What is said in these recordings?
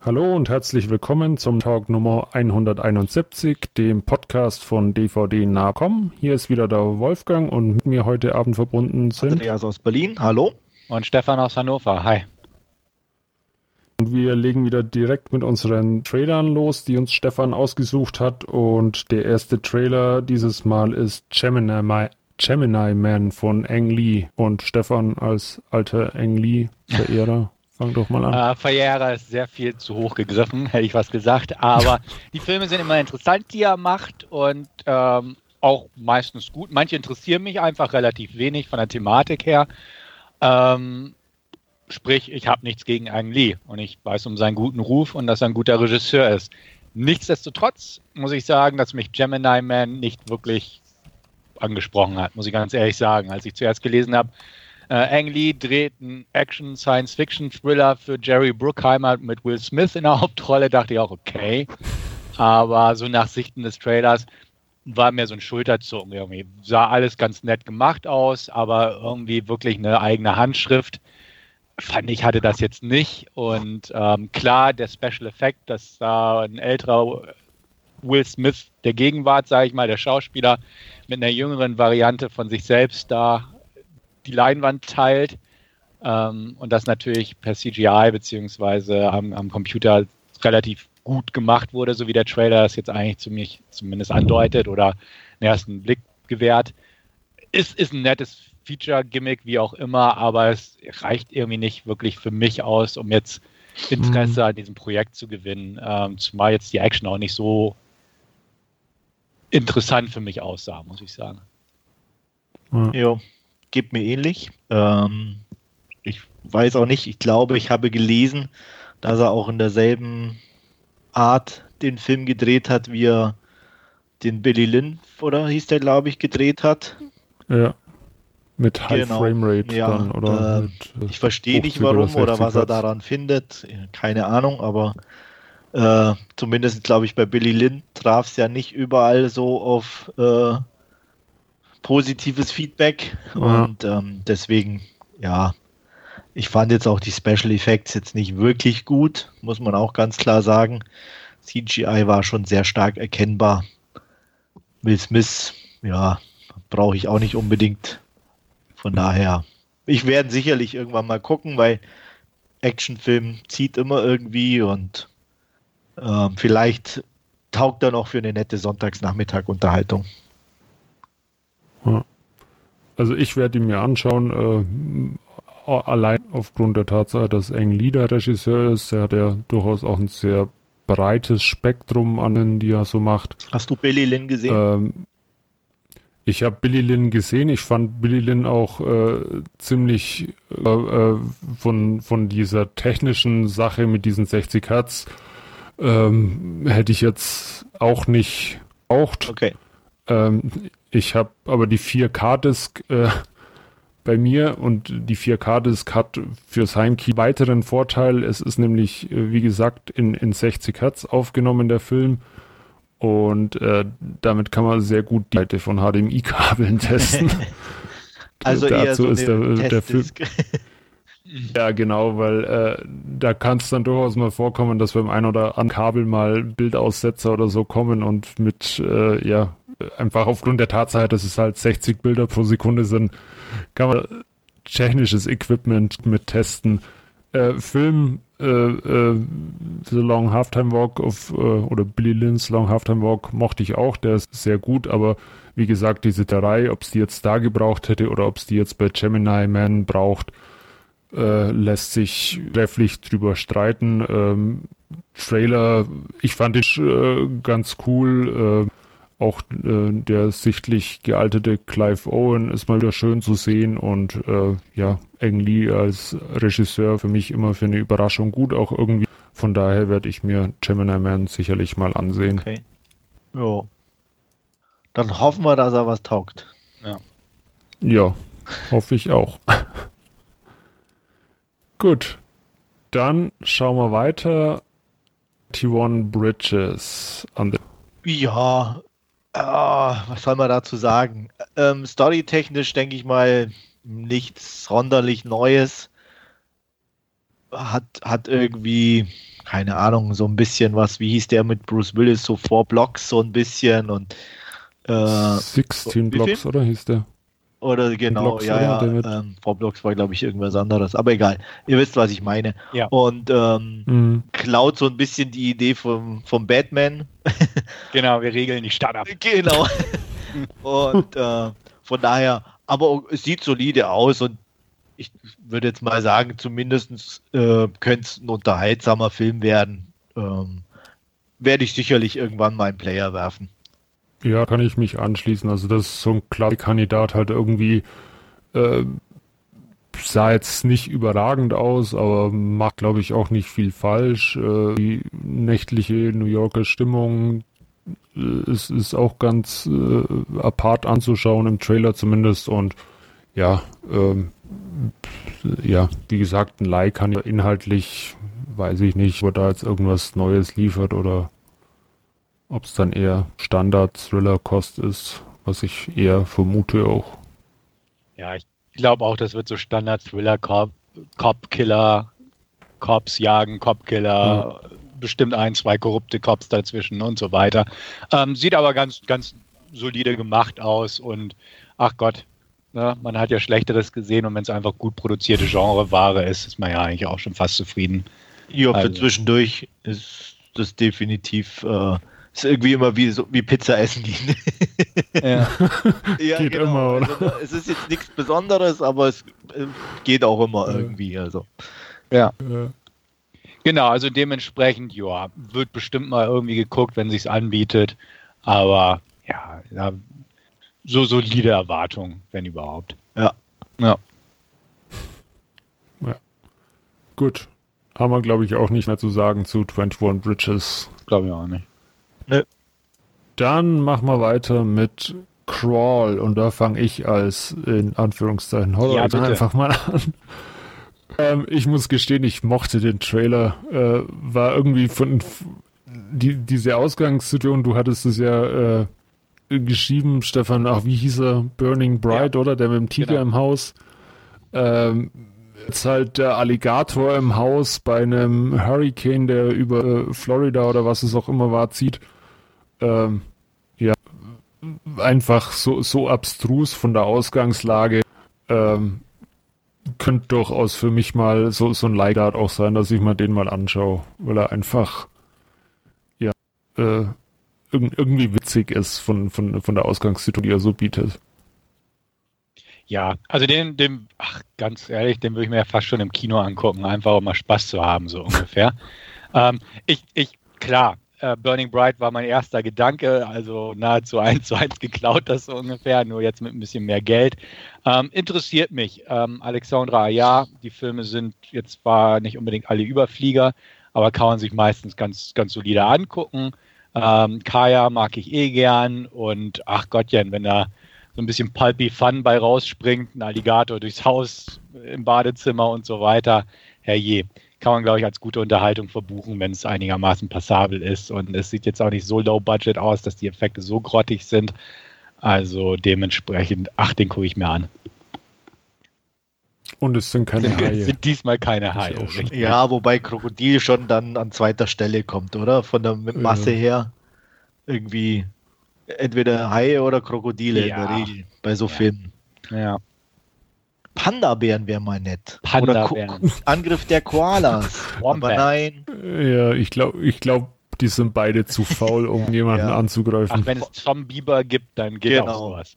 Hallo und herzlich willkommen zum Talk Nummer 171, dem Podcast von DVD Nahcom. Hier ist wieder der Wolfgang und mit mir heute Abend verbunden sind Andreas aus Berlin, hallo. Und Stefan aus Hannover, hi. Und wir legen wieder direkt mit unseren Trailern los, die uns Stefan ausgesucht hat. Und der erste Trailer dieses Mal ist Gemini, Gemini Man von Ang Lee. Und Stefan als alter Ang Lee-Verehrer. Fang doch mal an. Äh, Verehrer ist sehr viel zu hoch gegriffen, hätte ich was gesagt. Aber die Filme sind immer interessant, die er macht und ähm, auch meistens gut. Manche interessieren mich einfach relativ wenig von der Thematik her. Ähm, Sprich, ich habe nichts gegen Ang Lee und ich weiß um seinen guten Ruf und dass er ein guter Regisseur ist. Nichtsdestotrotz muss ich sagen, dass mich Gemini Man nicht wirklich angesprochen hat, muss ich ganz ehrlich sagen. Als ich zuerst gelesen habe, äh, Ang Lee dreht einen Action-Science-Fiction-Thriller für Jerry Bruckheimer mit Will Smith in der Hauptrolle, dachte ich auch, okay. Aber so nach Sichten des Trailers war mir so ein Schulterzucken irgendwie. Sah alles ganz nett gemacht aus, aber irgendwie wirklich eine eigene Handschrift fand ich, hatte das jetzt nicht. Und ähm, klar, der Special Effekt, dass da ein älterer Will Smith der Gegenwart, sage ich mal, der Schauspieler mit einer jüngeren Variante von sich selbst da die Leinwand teilt. Ähm, und das natürlich per CGI beziehungsweise am, am, Computer relativ gut gemacht wurde, so wie der Trailer das jetzt eigentlich zu mich zumindest andeutet oder einen ersten Blick gewährt. Ist, ist ein nettes Feature-Gimmick, wie auch immer, aber es reicht irgendwie nicht wirklich für mich aus, um jetzt Interesse mhm. an diesem Projekt zu gewinnen. Ähm, zumal jetzt die Action auch nicht so interessant für mich aussah, muss ich sagen. Ja, geht mir ähnlich. Ähm, ich weiß auch nicht, ich glaube, ich habe gelesen, dass er auch in derselben Art den Film gedreht hat, wie er den Billy Lynn, oder hieß der, glaube ich, gedreht hat. Ja. Mit High genau. Frame Rate ja, dann, oder? Äh, mit, ich verstehe nicht warum oder, oder was er daran findet. Keine Ahnung, aber äh, zumindest glaube ich bei Billy Lynn traf es ja nicht überall so auf äh, positives Feedback. Ja. Und ähm, deswegen, ja, ich fand jetzt auch die Special Effects jetzt nicht wirklich gut, muss man auch ganz klar sagen. CGI war schon sehr stark erkennbar. Will Smith, ja, brauche ich auch nicht unbedingt von daher, ich werde sicherlich irgendwann mal gucken, weil Actionfilm zieht immer irgendwie und äh, vielleicht taugt er noch für eine nette Sonntagsnachmittag-Unterhaltung. Also ich werde ihn mir anschauen, äh, allein aufgrund der Tatsache, dass Eng Lee der Regisseur ist. Er hat ja durchaus auch ein sehr breites Spektrum an, die er so macht. Hast du Billy Lynn gesehen? Ähm, ich habe Billy Lynn gesehen. Ich fand Billy Lynn auch äh, ziemlich äh, äh, von, von dieser technischen Sache mit diesen 60 Hertz ähm, hätte ich jetzt auch nicht braucht. Okay. Ähm, ich habe aber die 4K-Disc äh, bei mir und die 4K-Disc hat fürs Heimkey weiteren Vorteil. Es ist nämlich, äh, wie gesagt, in, in 60 Hertz aufgenommen, der Film. Und äh, damit kann man sehr gut die Seite von HDMI-Kabeln testen. also dazu so ist der, der Film. Ja, genau, weil äh, da kann es dann durchaus mal vorkommen, dass beim ein oder anderen Kabel mal Bildaussetzer oder so kommen und mit, äh, ja, einfach aufgrund der Tatsache, dass es halt 60 Bilder pro Sekunde sind, kann man technisches Equipment mit testen. Äh, Film äh, äh, The Long Halftime Walk of, äh, oder Billy Lynn's Long Halftime Walk mochte ich auch, der ist sehr gut, aber wie gesagt, diese drei, ob es die jetzt da gebraucht hätte oder ob es die jetzt bei Gemini Man braucht, äh, lässt sich trefflich drüber streiten. Ähm, Trailer, ich fand ihn äh, ganz cool. Auch äh, der sichtlich gealtete Clive Owen ist mal wieder schön zu sehen und äh, ja, Ang Lee als Regisseur für mich immer für eine Überraschung gut, auch irgendwie. Von daher werde ich mir Gemini Man sicherlich mal ansehen. Okay. Ja. Dann hoffen wir, dass er was taugt. Ja. Ja, hoffe ich auch. Gut. Dann schauen wir weiter. T1 Bridges an Ja, Oh, was soll man dazu sagen? Ähm, Storytechnisch denke ich mal nichts sonderlich Neues. Hat, hat irgendwie keine Ahnung, so ein bisschen was, wie hieß der mit Bruce Willis, so Four Blocks, so ein bisschen und äh, 16 Blocks, oder hieß der? Oder genau, Blocks, ja, oder, ja. Ähm, Blocks war, glaube ich, irgendwas anderes. Aber egal. Ihr wisst, was ich meine. Ja. Und ähm, mhm. klaut so ein bisschen die Idee vom, vom Batman. genau, wir regeln die Stadt ab. Genau. und äh, von daher, aber es sieht solide aus und ich würde jetzt mal sagen, zumindest äh, könnte es ein unterhaltsamer Film werden. Ähm, werde ich sicherlich irgendwann mal einen Player werfen. Ja, kann ich mich anschließen. Also das ist so ein klarer Kandidat halt irgendwie äh, sah jetzt nicht überragend aus, aber macht glaube ich auch nicht viel falsch. Äh, die nächtliche New Yorker Stimmung äh, ist, ist auch ganz äh, apart anzuschauen im Trailer zumindest und ja, ähm, ja, wie gesagt, ein Like kann inhaltlich, weiß ich nicht, ob da jetzt irgendwas Neues liefert oder ob es dann eher Standard-Thriller-Kost ist, was ich eher vermute auch. Ja, ich glaube auch, das wird so Standard-Thriller, Cop-Killer, Cops jagen, Cop-Killer, mhm. bestimmt ein, zwei korrupte Cops dazwischen und so weiter. Ähm, sieht aber ganz, ganz solide gemacht aus und ach Gott, ne, man hat ja Schlechteres gesehen und wenn es einfach gut produzierte Genreware ist, ist man ja eigentlich auch schon fast zufrieden. Ja, für also. zwischendurch ist das definitiv äh, ist irgendwie immer wie, so, wie Pizza essen gehen. ja, ja geht genau. immer, oder? Also, es ist jetzt nichts Besonderes, aber es äh, geht auch immer irgendwie. Also. Ja. ja. Genau, also dementsprechend, ja, wird bestimmt mal irgendwie geguckt, wenn sich's anbietet. Aber ja, ja so solide Erwartungen, wenn überhaupt. Ja. Ja. ja. Gut. Haben wir, glaube ich, auch nicht mehr zu sagen zu 21 Bridges. Glaube ich auch nicht. Nö. Dann machen wir weiter mit Crawl und da fange ich als in Anführungszeichen Horror ja, einfach mal an. Ähm, ich muss gestehen, ich mochte den Trailer. Äh, war irgendwie von die, diese Ausgangssituation, du hattest es ja äh, geschrieben, Stefan, ach, wie hieß er? Burning Bright, ja. oder? Der mit dem Tiger genau. im Haus. Ähm, jetzt halt der Alligator im Haus bei einem Hurricane, der über äh, Florida oder was es auch immer war, zieht ähm, ja, einfach so, so abstrus von der Ausgangslage. Ähm, könnte durchaus für mich mal so, so ein Leihgrad auch sein, dass ich mal den mal anschaue, weil er einfach ja äh, irgendwie witzig ist von, von, von der Ausgangssituation, die er so bietet. Ja, also den, den, ach, ganz ehrlich, den würde ich mir ja fast schon im Kino angucken, einfach um mal Spaß zu haben, so ungefähr. ähm, ich, ich, klar, äh, Burning Bright war mein erster Gedanke, also nahezu eins zu eins geklaut, das so ungefähr, nur jetzt mit ein bisschen mehr Geld. Ähm, interessiert mich. Ähm, Alexandra, ja, die Filme sind jetzt zwar nicht unbedingt alle Überflieger, aber kann man sich meistens ganz, ganz solide angucken. Ähm, Kaya mag ich eh gern und ach Gottchen, wenn da so ein bisschen pulpy Fun bei rausspringt, ein Alligator durchs Haus im Badezimmer und so weiter, herrje kann man, glaube ich, als gute Unterhaltung verbuchen, wenn es einigermaßen passabel ist. Und es sieht jetzt auch nicht so low budget aus, dass die Effekte so grottig sind. Also dementsprechend, ach, den gucke ich mir an. Und es sind keine Haie. Es sind diesmal keine Haie. Ja, wobei Krokodil schon dann an zweiter Stelle kommt, oder? Von der Masse ja. her. Irgendwie entweder Haie oder Krokodile ja. in der Regel bei so ja. Filmen. Ja. Panda-Bären wäre mal nett. Panda-Bären. Angriff der Koalas. Aber nein. Ja, ich glaube, ich glaube, die sind beide zu faul, um jemanden ja. anzugreifen. Ach, wenn es Tom Bieber gibt, dann geht genau. auch sowas.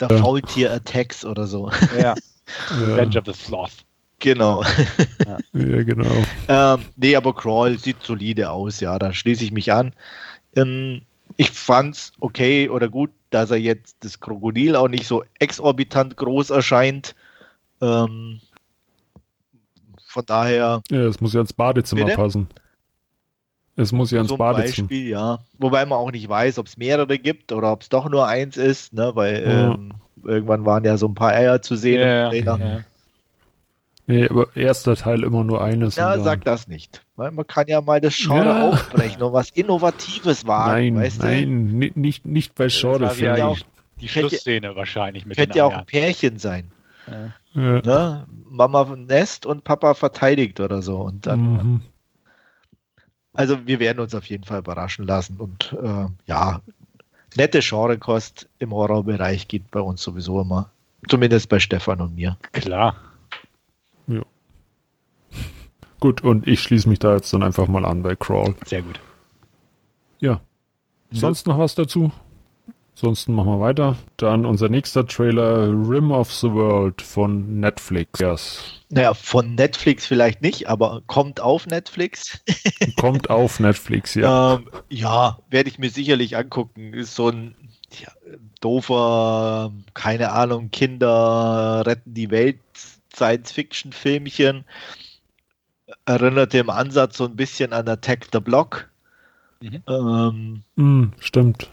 Der ja. Faultier-Attacks oder so. Ja. Revenge of the Sloth. Genau. Ja, ja genau. Ähm, nee, aber Crawl sieht solide aus, ja, da schließe ich mich an. Ähm, ich fand's okay oder gut, dass er jetzt das Krokodil auch nicht so exorbitant groß erscheint. Ähm, von daher. Ja, es muss ja ins Badezimmer bitte? passen. Es muss ja ins so Badezimmer. Beispiel, ja. Wobei man auch nicht weiß, ob es mehrere gibt oder ob es doch nur eins ist, ne? weil ja. ähm, irgendwann waren ja so ein paar Eier zu sehen. Ja, ja. Nee, aber erster Teil immer nur eines. Ja, sag das nicht. Weil man kann ja mal das Genre ja. aufbrechen und was Innovatives wagen. Nein, weißt nein, du? nicht, nicht bei Genre. Ja die Schlussszene wahrscheinlich mit Könnte ja auch ein Pärchen sein. Ja. Ne? Mama Nest und Papa verteidigt oder so. Und dann. Mhm. also wir werden uns auf jeden Fall überraschen lassen und äh, ja, nette Genrekost im Horrorbereich geht bei uns sowieso immer. Zumindest bei Stefan und mir. Klar. Ja. Gut, und ich schließe mich da jetzt dann einfach mal an bei Crawl. Sehr gut. Ja. Sonst noch was dazu? Ansonsten machen wir weiter. Dann unser nächster Trailer, Rim of the World von Netflix. Yes. Naja, von Netflix vielleicht nicht, aber kommt auf Netflix. kommt auf Netflix, ja. Ähm, ja, werde ich mir sicherlich angucken. Ist so ein ja, doofer, keine Ahnung, Kinder retten die Welt, Science-Fiction-Filmchen. Erinnerte im Ansatz so ein bisschen an Attack the Block. Mhm. Ähm, mm, stimmt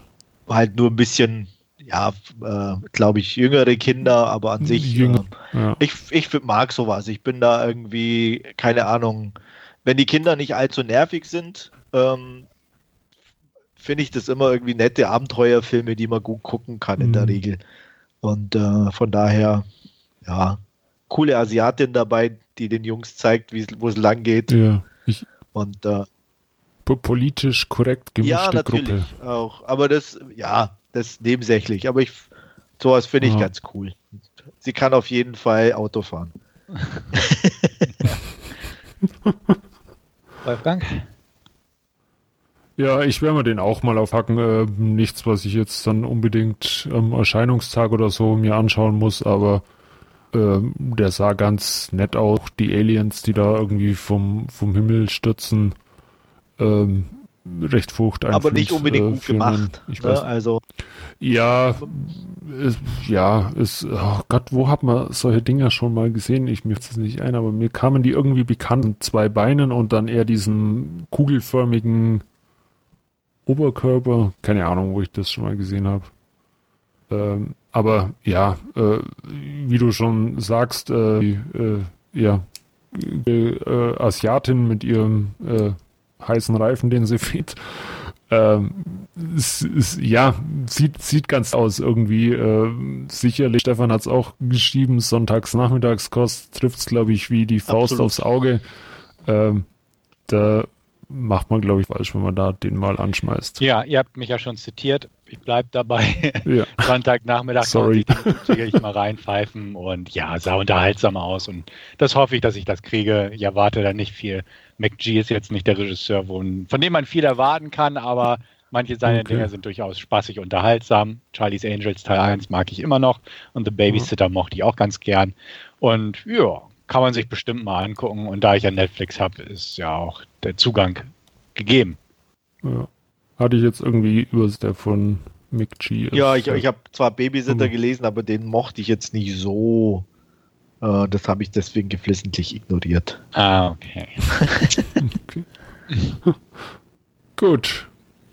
halt nur ein bisschen, ja, äh, glaube ich, jüngere Kinder, aber an sich, Jünger, äh, ja. ich, ich mag sowas. Ich bin da irgendwie, keine Ahnung, wenn die Kinder nicht allzu nervig sind, ähm, finde ich das immer irgendwie nette Abenteuerfilme, die man gut gucken kann in mhm. der Regel. Und äh, von daher, ja, coole Asiatin dabei, die den Jungs zeigt, wo es lang geht. Ja, ich, und äh, politisch korrekt gemischte ja, natürlich Gruppe. auch. Aber das, ja, das ist nebensächlich. Aber ich, sowas finde ich ja. ganz cool. Sie kann auf jeden Fall Auto fahren. Wolfgang? Ja, ich werde mir den auch mal aufhacken. Äh, nichts, was ich jetzt dann unbedingt am Erscheinungstag oder so mir anschauen muss, aber äh, der sah ganz nett aus. Die Aliens, die da irgendwie vom, vom Himmel stürzen, ähm, recht furchteinflößend. Aber nicht unbedingt äh, gut gemacht. ich ne? weiß, also ja, es, ja, es, oh Gott, wo hat man solche Dinger schon mal gesehen? Ich mir jetzt nicht ein, aber mir kamen die irgendwie bekannt. Zwei Beinen und dann eher diesen kugelförmigen Oberkörper. Keine Ahnung, wo ich das schon mal gesehen habe. Ähm, aber ja, äh, wie du schon sagst, äh, die, äh, ja, äh, Asiatin mit ihrem äh, heißen Reifen, den sie fährt. Ähm, es, es, ja, sieht, sieht ganz aus irgendwie. Äh, sicherlich, Stefan hat es auch geschrieben, sonntags Nachmittagskost trifft es, glaube ich, wie die Faust Absolut. aufs Auge. Ähm, da macht man, glaube ich, falsch, wenn man da den mal anschmeißt. Ja, ihr habt mich ja schon zitiert. Ich bleibe dabei. Ja. Sonntagnachmittag Sorry. ich mal reinpfeifen und ja, sah unterhaltsam aus und das hoffe ich, dass ich das kriege. Ich erwarte da nicht viel. McG ist jetzt nicht der Regisseur, von dem man viel erwarten kann, aber manche seiner okay. Dinge sind durchaus spaßig unterhaltsam. Charlie's Angels Teil 1 mag ich immer noch und The Babysitter mhm. mochte ich auch ganz gern. Und ja, kann man sich bestimmt mal angucken. Und da ich ja Netflix habe, ist ja auch der Zugang gegeben. Ja. Hatte ich jetzt irgendwie über der von Mick G. Ja, ich, ich habe zwar Babysitter mhm. gelesen, aber den mochte ich jetzt nicht so. Äh, das habe ich deswegen geflissentlich ignoriert. Ah, okay. okay. Gut.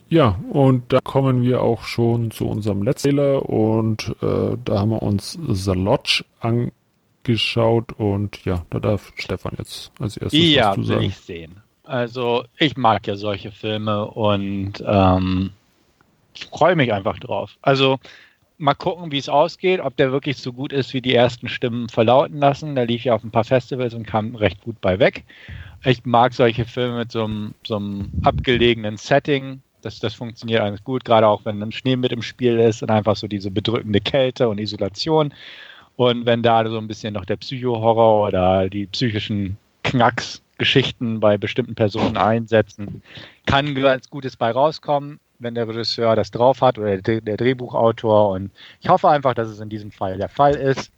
Ja, und da kommen wir auch schon zu unserem letzten Trailer und äh, da haben wir uns The Lodge angeschaut und ja, da darf Stefan jetzt als erstes ja, was zu sagen. Ja, will ich sehen. Also ich mag ja solche Filme und ähm, freue mich einfach drauf. Also mal gucken, wie es ausgeht, ob der wirklich so gut ist, wie die ersten Stimmen verlauten lassen. Der lief ja auf ein paar Festivals und kam recht gut bei weg. Ich mag solche Filme mit so einem, so einem abgelegenen Setting. Das, das funktioniert alles gut, gerade auch wenn ein Schnee mit im Spiel ist und einfach so diese bedrückende Kälte und Isolation. Und wenn da so ein bisschen noch der Psycho-Horror oder die psychischen Knacks Geschichten bei bestimmten Personen einsetzen. Kann ganz Gutes bei rauskommen, wenn der Regisseur das drauf hat oder der, Drehbuchautor. Und ich hoffe einfach, dass es in diesem Fall der Fall ist.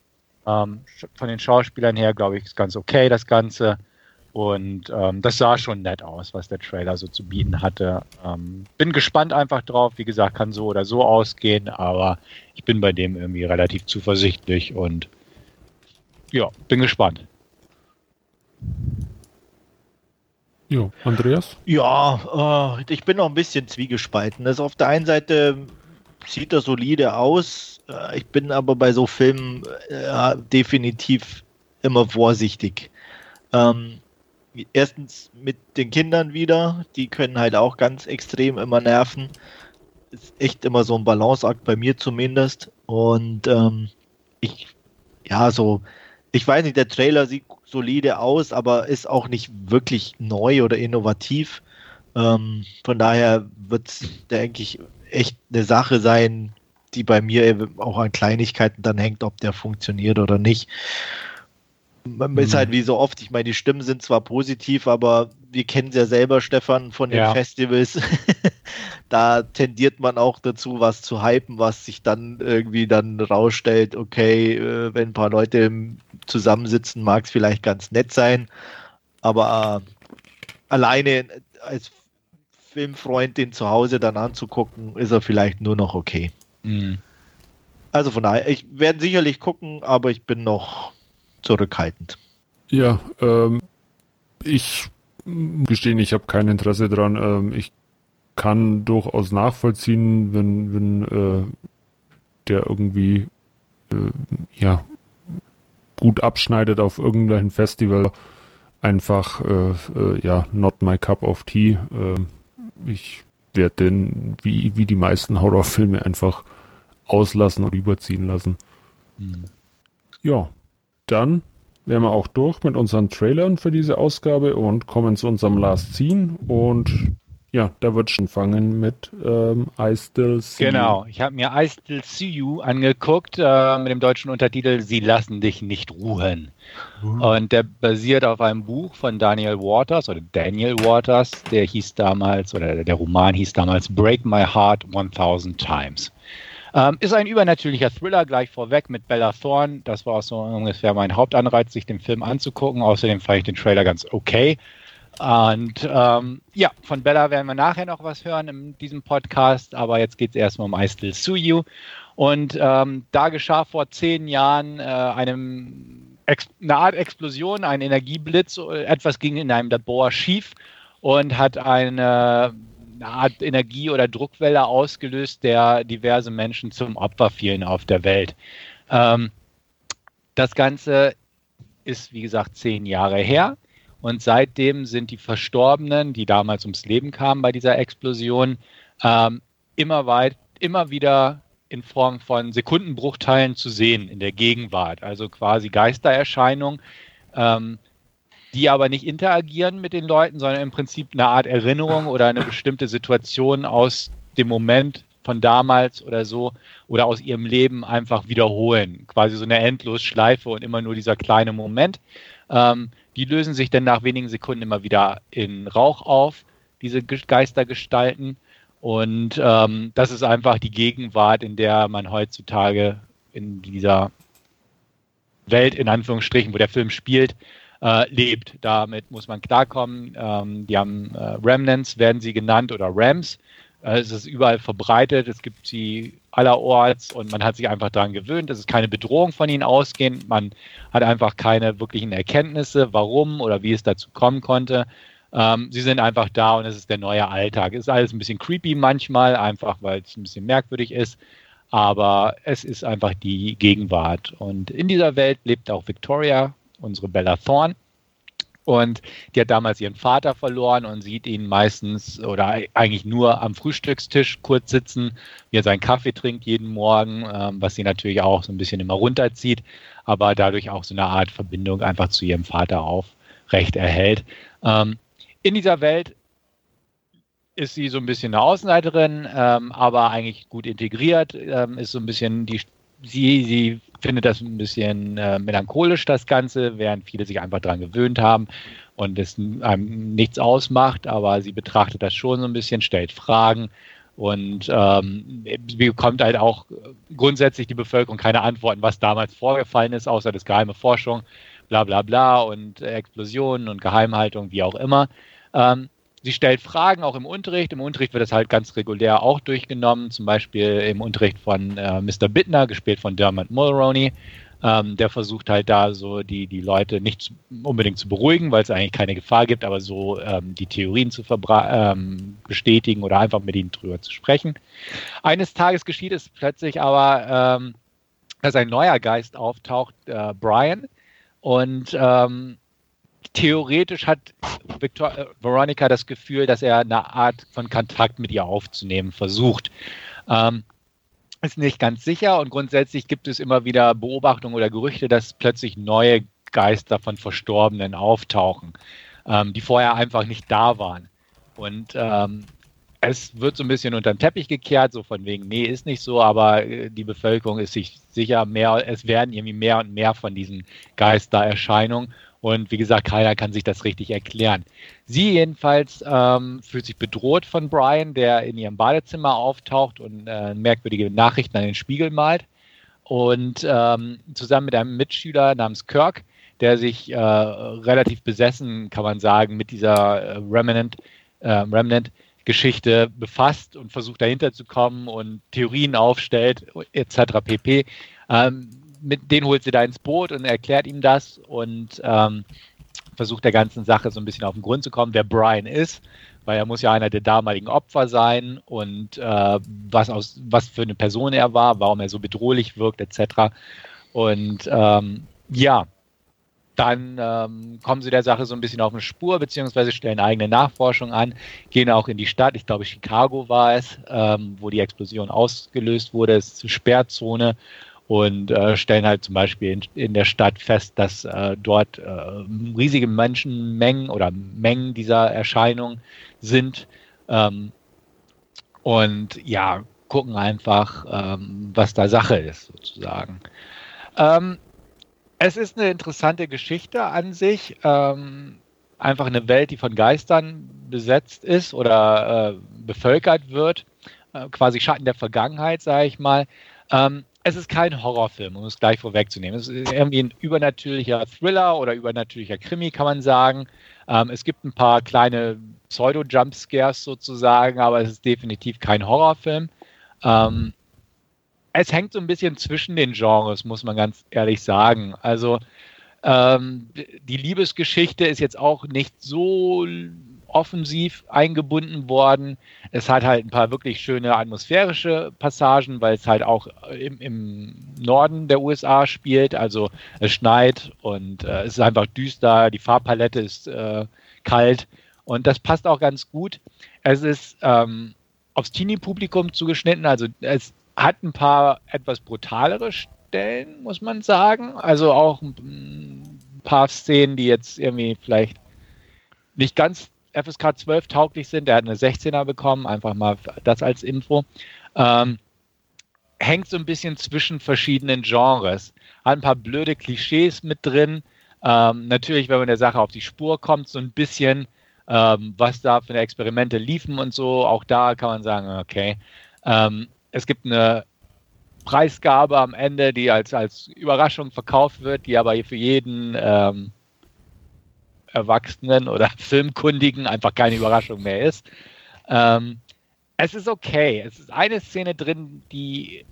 Ähm, von den Schauspielern her, glaube ich, ist ganz okay das Ganze. Und ähm, das sah schon nett aus, was der Trailer so zu bieten hatte. Ähm, bin gespannt einfach drauf. Wie gesagt, kann so oder so ausgehen, aber ich bin bei dem irgendwie relativ zuversichtlich und ja, bin gespannt. Jo, Andreas? Ja, äh, ich bin noch ein bisschen zwiegespalten. Also auf der einen Seite sieht er solide aus. Äh, ich bin aber bei so Filmen äh, definitiv immer vorsichtig. Ähm, erstens mit den Kindern wieder, die können halt auch ganz extrem immer nerven. Ist echt immer so ein Balanceakt bei mir zumindest. Und ähm, ich, ja, so, ich weiß nicht, der Trailer sieht solide aus, aber ist auch nicht wirklich neu oder innovativ. Ähm, von daher wird es, denke ich, echt eine Sache sein, die bei mir auch an Kleinigkeiten dann hängt, ob der funktioniert oder nicht. Man mhm. ist halt wie so oft, ich meine, die Stimmen sind zwar positiv, aber wir kennen es ja selber, Stefan, von den ja. Festivals. da tendiert man auch dazu, was zu hypen, was sich dann irgendwie dann rausstellt, okay, äh, wenn ein paar Leute zusammensitzen, mag es vielleicht ganz nett sein, aber äh, alleine als Filmfreund den zu Hause dann anzugucken, ist er vielleicht nur noch okay. Mhm. Also von daher, ich werde sicherlich gucken, aber ich bin noch zurückhaltend. Ja, ähm, ich gestehen, ich habe kein Interesse dran. Ähm, ich kann durchaus nachvollziehen, wenn, wenn äh, der irgendwie äh, ja gut abschneidet auf irgendeinem Festival. Einfach äh, äh ja, not my cup of tea. Ähm, ich werde den, wie, wie die meisten Horrorfilme, einfach auslassen und überziehen lassen. Mhm. Ja, dann wären wir auch durch mit unseren Trailern für diese Ausgabe und kommen zu unserem Last Scene. Und ja, da wird schon fangen mit ähm, I Still See Genau, ich habe mir I Still See You angeguckt äh, mit dem deutschen Untertitel Sie lassen dich nicht ruhen. Mhm. Und der basiert auf einem Buch von Daniel Waters oder Daniel Waters, der hieß damals, oder der Roman hieß damals Break My Heart 1000 Times. Ähm, ist ein übernatürlicher Thriller gleich vorweg mit Bella Thorne. Das war so ungefähr mein Hauptanreiz, sich den Film anzugucken. Außerdem fand ich den Trailer ganz okay. Und ähm, ja, von Bella werden wir nachher noch was hören in diesem Podcast, aber jetzt geht es erstmal um I Still Sue You. Und ähm, da geschah vor zehn Jahren äh, einem eine Art Explosion, ein Energieblitz, etwas ging in einem Labor schief und hat eine eine Art Energie- oder Druckwelle ausgelöst, der diverse Menschen zum Opfer fielen auf der Welt. Ähm, das Ganze ist, wie gesagt, zehn Jahre her. Und seitdem sind die Verstorbenen, die damals ums Leben kamen bei dieser Explosion, ähm, immer weit, immer wieder in Form von Sekundenbruchteilen zu sehen in der Gegenwart. Also quasi Geistererscheinungen, ähm, die aber nicht interagieren mit den Leuten, sondern im Prinzip eine Art Erinnerung oder eine bestimmte Situation aus dem Moment von damals oder so oder aus ihrem Leben einfach wiederholen. Quasi so eine Endlosschleife und immer nur dieser kleine Moment. Ähm, die lösen sich dann nach wenigen Sekunden immer wieder in Rauch auf, diese Geistergestalten. Und ähm, das ist einfach die Gegenwart, in der man heutzutage in dieser Welt, in Anführungsstrichen, wo der Film spielt, äh, lebt. Damit muss man klarkommen. Ähm, die haben äh, Remnants, werden sie genannt, oder Rams. Äh, es ist überall verbreitet, es gibt sie allerorts und man hat sich einfach daran gewöhnt. Es ist keine Bedrohung von ihnen ausgehend. Man hat einfach keine wirklichen Erkenntnisse, warum oder wie es dazu kommen konnte. Ähm, sie sind einfach da und es ist der neue Alltag. Es ist alles ein bisschen creepy manchmal, einfach weil es ein bisschen merkwürdig ist. Aber es ist einfach die Gegenwart. Und in dieser Welt lebt auch Victoria, unsere Bella Thorne. Und die hat damals ihren Vater verloren und sieht ihn meistens oder eigentlich nur am Frühstückstisch kurz sitzen, wie er seinen Kaffee trinkt jeden Morgen, ähm, was sie natürlich auch so ein bisschen immer runterzieht, aber dadurch auch so eine Art Verbindung einfach zu ihrem Vater aufrecht erhält. Ähm, in dieser Welt ist sie so ein bisschen eine Außenseiterin, ähm, aber eigentlich gut integriert, ähm, ist so ein bisschen die sie, sie findet das ein bisschen äh, melancholisch, das Ganze, während viele sich einfach daran gewöhnt haben und es einem nichts ausmacht, aber sie betrachtet das schon so ein bisschen, stellt Fragen und ähm, bekommt halt auch grundsätzlich die Bevölkerung keine Antworten, was damals vorgefallen ist, außer das geheime Forschung, bla bla bla und Explosionen und Geheimhaltung, wie auch immer. Ähm, Sie stellt Fragen auch im Unterricht. Im Unterricht wird das halt ganz regulär auch durchgenommen. Zum Beispiel im Unterricht von äh, Mr. Bittner, gespielt von Dermot Mulroney. Ähm, der versucht halt da so die, die Leute nicht zu, unbedingt zu beruhigen, weil es eigentlich keine Gefahr gibt, aber so ähm, die Theorien zu ähm, bestätigen oder einfach mit ihnen drüber zu sprechen. Eines Tages geschieht es plötzlich aber, ähm, dass ein neuer Geist auftaucht, äh, Brian, und ähm, theoretisch hat Victor, äh, Veronica das Gefühl, dass er eine Art von Kontakt mit ihr aufzunehmen versucht. Ähm, ist nicht ganz sicher und grundsätzlich gibt es immer wieder Beobachtungen oder Gerüchte, dass plötzlich neue Geister von Verstorbenen auftauchen, ähm, die vorher einfach nicht da waren. Und ähm, es wird so ein bisschen unter den Teppich gekehrt, so von wegen, nee, ist nicht so, aber äh, die Bevölkerung ist sich sicher mehr, es werden irgendwie mehr und mehr von diesen Geistererscheinungen. Und wie gesagt, keiner kann sich das richtig erklären. Sie jedenfalls ähm, fühlt sich bedroht von Brian, der in ihrem Badezimmer auftaucht und äh, merkwürdige Nachrichten an den Spiegel malt. Und ähm, zusammen mit einem Mitschüler namens Kirk, der sich äh, relativ besessen, kann man sagen, mit dieser äh, Remnant, äh, Remnant Geschichte befasst und versucht dahinter zu kommen und Theorien aufstellt, etc. pp. Ähm, mit denen holt sie da ins Boot und erklärt ihm das und ähm, versucht der ganzen Sache so ein bisschen auf den Grund zu kommen, wer Brian ist, weil er muss ja einer der damaligen Opfer sein und äh, was, aus, was für eine Person er war, warum er so bedrohlich wirkt, etc. Und ähm, ja, dann ähm, kommen sie der Sache so ein bisschen auf eine Spur, beziehungsweise stellen eigene Nachforschung an, gehen auch in die Stadt, ich glaube Chicago war es, ähm, wo die Explosion ausgelöst wurde, es ist eine Sperrzone und äh, stellen halt zum Beispiel in, in der Stadt fest, dass äh, dort äh, riesige Menschenmengen oder Mengen dieser Erscheinung sind. Ähm, und ja, gucken einfach, ähm, was da Sache ist, sozusagen. Ähm, es ist eine interessante Geschichte an sich. Ähm, einfach eine Welt, die von Geistern besetzt ist oder äh, bevölkert wird. Äh, quasi Schatten der Vergangenheit, sage ich mal. Ähm, es ist kein Horrorfilm, um es gleich vorwegzunehmen. Es ist irgendwie ein übernatürlicher Thriller oder übernatürlicher Krimi, kann man sagen. Ähm, es gibt ein paar kleine Pseudo-Jumpscares sozusagen, aber es ist definitiv kein Horrorfilm. Ähm, es hängt so ein bisschen zwischen den Genres, muss man ganz ehrlich sagen. Also ähm, die Liebesgeschichte ist jetzt auch nicht so offensiv eingebunden worden. Es hat halt ein paar wirklich schöne atmosphärische Passagen, weil es halt auch im, im Norden der USA spielt. Also es schneit und äh, es ist einfach düster, die Farbpalette ist äh, kalt und das passt auch ganz gut. Es ist ähm, aufs Teenie-Publikum zugeschnitten, also es hat ein paar etwas brutalere Stellen, muss man sagen. Also auch ein paar Szenen, die jetzt irgendwie vielleicht nicht ganz FSK 12 tauglich sind. Der hat eine 16er bekommen, einfach mal das als Info. Ähm, hängt so ein bisschen zwischen verschiedenen Genres. Hat ein paar blöde Klischees mit drin. Ähm, natürlich, wenn man der Sache auf die Spur kommt, so ein bisschen, ähm, was da für Experimente liefen und so. Auch da kann man sagen, okay. Ähm, es gibt eine Preisgabe am Ende, die als, als Überraschung verkauft wird, die aber für jeden ähm, Erwachsenen oder Filmkundigen einfach keine Überraschung mehr ist. Ähm, es ist okay. Es ist eine Szene drin, die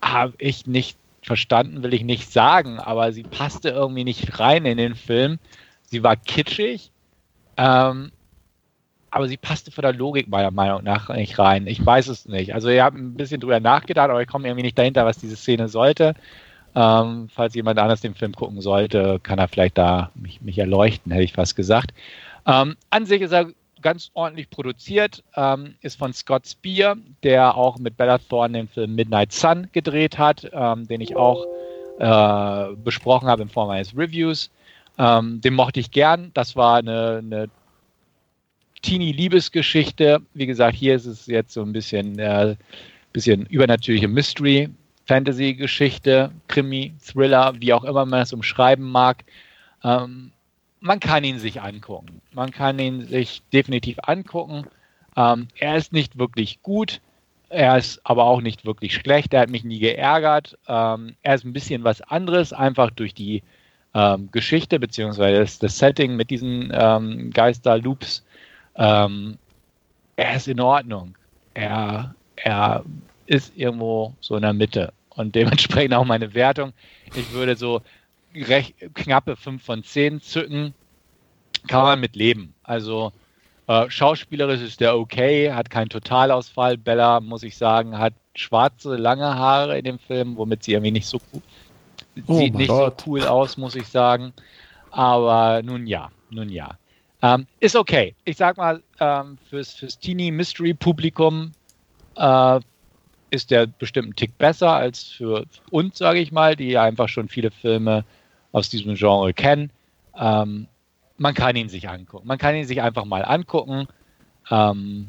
habe ich nicht verstanden, will ich nicht sagen, aber sie passte irgendwie nicht rein in den Film. Sie war kitschig. Ähm, aber sie passte von der Logik meiner Meinung nach nicht rein. Ich weiß es nicht. Also ihr habt ein bisschen drüber nachgedacht, aber ich komme irgendwie nicht dahinter, was diese Szene sollte. Ähm, falls jemand anders den Film gucken sollte, kann er vielleicht da mich, mich erleuchten, hätte ich fast gesagt. Ähm, an sich ist er ganz ordentlich produziert, ähm, ist von Scott Spear, der auch mit Bella Thorne den Film Midnight Sun gedreht hat, ähm, den ich auch äh, besprochen habe in Form eines Reviews. Ähm, den mochte ich gern. Das war eine, eine Teenie-Liebesgeschichte. Wie gesagt, hier ist es jetzt so ein bisschen, äh, bisschen übernatürliche Mystery, Fantasy-Geschichte, Krimi, Thriller, wie auch immer man es umschreiben mag. Ähm, man kann ihn sich angucken. Man kann ihn sich definitiv angucken. Ähm, er ist nicht wirklich gut. Er ist aber auch nicht wirklich schlecht. Er hat mich nie geärgert. Ähm, er ist ein bisschen was anderes, einfach durch die ähm, Geschichte beziehungsweise das, das, Setting mit diesen ähm, Geister-Loops ähm, er ist in Ordnung. Er, er ist irgendwo so in der Mitte. Und dementsprechend auch meine Wertung. Ich würde so recht, knappe 5 von 10 zücken. Kann man mit leben. Also äh, schauspielerisch ist der okay, hat keinen Totalausfall. Bella, muss ich sagen, hat schwarze, lange Haare in dem Film, womit sie irgendwie nicht so cool, oh sieht nicht Gott. so cool aus, muss ich sagen. Aber nun ja, nun ja. Ähm, ist okay. Ich sag mal, ähm, fürs, fürs Teenie-Mystery-Publikum äh, ist der bestimmt ein Tick besser als für uns, sage ich mal, die einfach schon viele Filme aus diesem Genre kennen. Ähm, man kann ihn sich angucken. Man kann ihn sich einfach mal angucken. Ähm,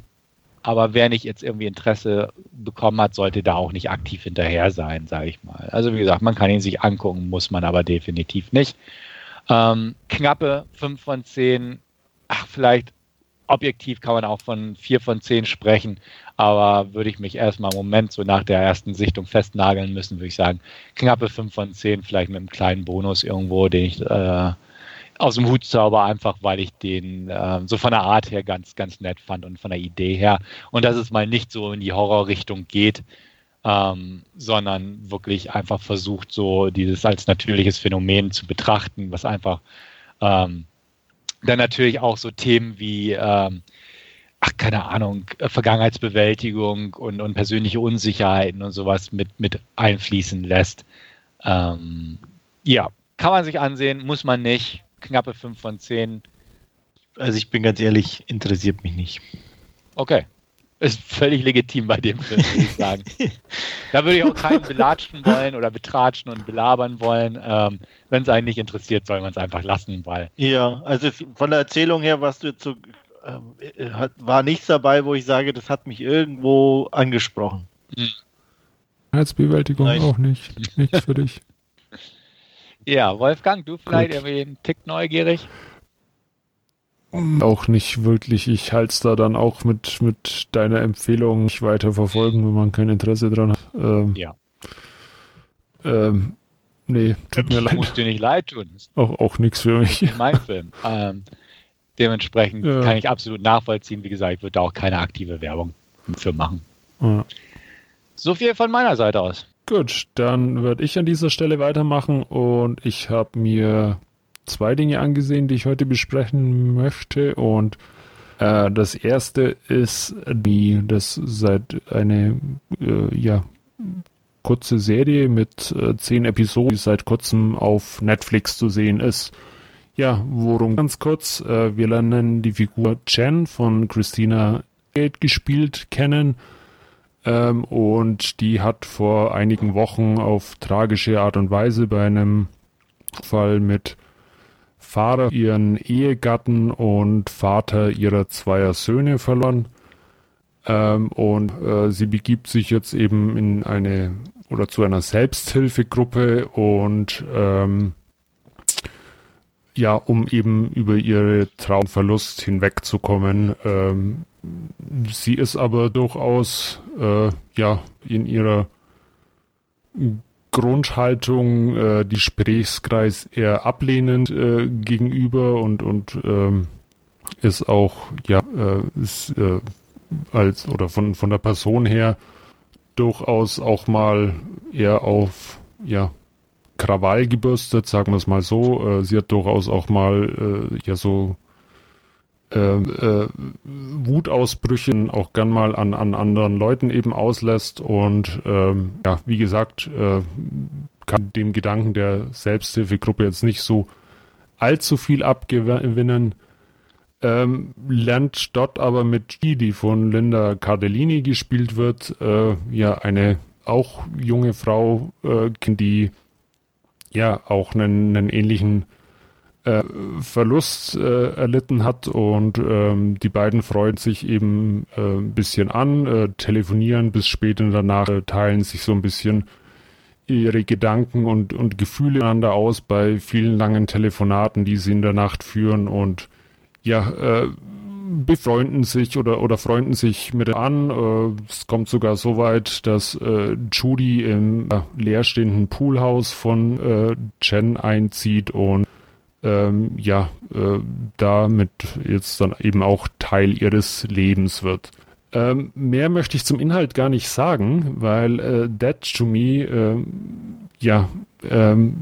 aber wer nicht jetzt irgendwie Interesse bekommen hat, sollte da auch nicht aktiv hinterher sein, sage ich mal. Also wie gesagt, man kann ihn sich angucken, muss man aber definitiv nicht. Ähm, knappe 5 von 10, ach, vielleicht objektiv kann man auch von 4 von 10 sprechen, aber würde ich mich erstmal im Moment so nach der ersten Sichtung festnageln müssen, würde ich sagen, knappe 5 von 10, vielleicht mit einem kleinen Bonus irgendwo, den ich äh, aus dem Hut zauber, einfach weil ich den äh, so von der Art her ganz, ganz nett fand und von der Idee her. Und dass es mal nicht so in die Horrorrichtung geht, ähm, sondern wirklich einfach versucht, so dieses als natürliches Phänomen zu betrachten, was einfach ähm, dann natürlich auch so Themen wie ähm, ach, keine Ahnung, Vergangenheitsbewältigung und, und persönliche Unsicherheiten und sowas mit, mit einfließen lässt. Ähm, ja, kann man sich ansehen, muss man nicht knappe 5 von 10. Also ich bin ganz ehrlich, interessiert mich nicht. Okay. Ist völlig legitim bei dem Film, würde ich sagen. da würde ich auch keinen belatschen wollen oder betratschen und belabern wollen. Ähm, Wenn es einen nicht interessiert, soll man es einfach lassen, weil. Ja, also von der Erzählung her, was du jetzt so äh, war nichts dabei, wo ich sage, das hat mich irgendwo angesprochen. Als Bewältigung Nein. auch nicht. Nichts für dich. Ja, Wolfgang, du vielleicht Gut. irgendwie einen Tick neugierig? Auch nicht wirklich. Ich halte es da dann auch mit, mit deiner Empfehlung nicht weiter verfolgen, wenn man kein Interesse dran hat. Ähm, ja. Ähm, nee, tut mir leid. Muss dir nicht leid tun. Auch, auch nichts für mich. Mein Film. Ähm, dementsprechend ja. kann ich absolut nachvollziehen. Wie gesagt, ich würde da auch keine aktive Werbung für machen. Ja. So viel von meiner Seite aus. Gut, dann würde ich an dieser Stelle weitermachen und ich habe mir zwei Dinge angesehen, die ich heute besprechen möchte und äh, das erste ist die, das seit eine äh, ja kurze Serie mit äh, zehn Episoden, die seit kurzem auf Netflix zu sehen ist. Ja, worum ganz kurz, äh, wir lernen die Figur Chen von Christina Gate gespielt kennen ähm, und die hat vor einigen Wochen auf tragische Art und Weise bei einem Fall mit Fahrer ihren Ehegatten und Vater ihrer zweier Söhne verloren. Ähm, und äh, sie begibt sich jetzt eben in eine oder zu einer Selbsthilfegruppe und ähm, ja, um eben über ihre Traumverlust hinwegzukommen. Ähm, sie ist aber durchaus äh, ja in ihrer Grundhaltung äh, die Gesprächskreis eher ablehnend äh, gegenüber und und ähm, ist auch ja äh, ist äh, als oder von von der Person her durchaus auch mal eher auf ja Krawall gebürstet, sagen wir es mal so. Äh, sie hat durchaus auch mal äh, ja so äh, äh, Wutausbrüchen auch gern mal an, an anderen Leuten eben auslässt und ähm, ja, wie gesagt, kann dem Gedanken der Selbsthilfegruppe jetzt nicht so allzu viel abgewinnen. Ähm, lernt dort aber mit G, die von Linda Cardellini gespielt wird, äh, ja eine auch junge Frau, äh, die ja auch einen, einen ähnlichen äh, Verlust äh, erlitten hat und ähm, die beiden freuen sich eben äh, ein bisschen an, äh, telefonieren bis spät in der Nacht, äh, teilen sich so ein bisschen ihre Gedanken und, und Gefühle einander aus bei vielen langen Telefonaten, die sie in der Nacht führen und ja, äh, befreunden sich oder, oder freunden sich mit an. Äh, es kommt sogar so weit, dass äh, Judy im äh, leerstehenden Poolhaus von äh, Chen einzieht und ähm, ja, äh, damit jetzt dann eben auch Teil ihres Lebens wird. Ähm, mehr möchte ich zum Inhalt gar nicht sagen, weil äh, That to Me äh, ja ähm,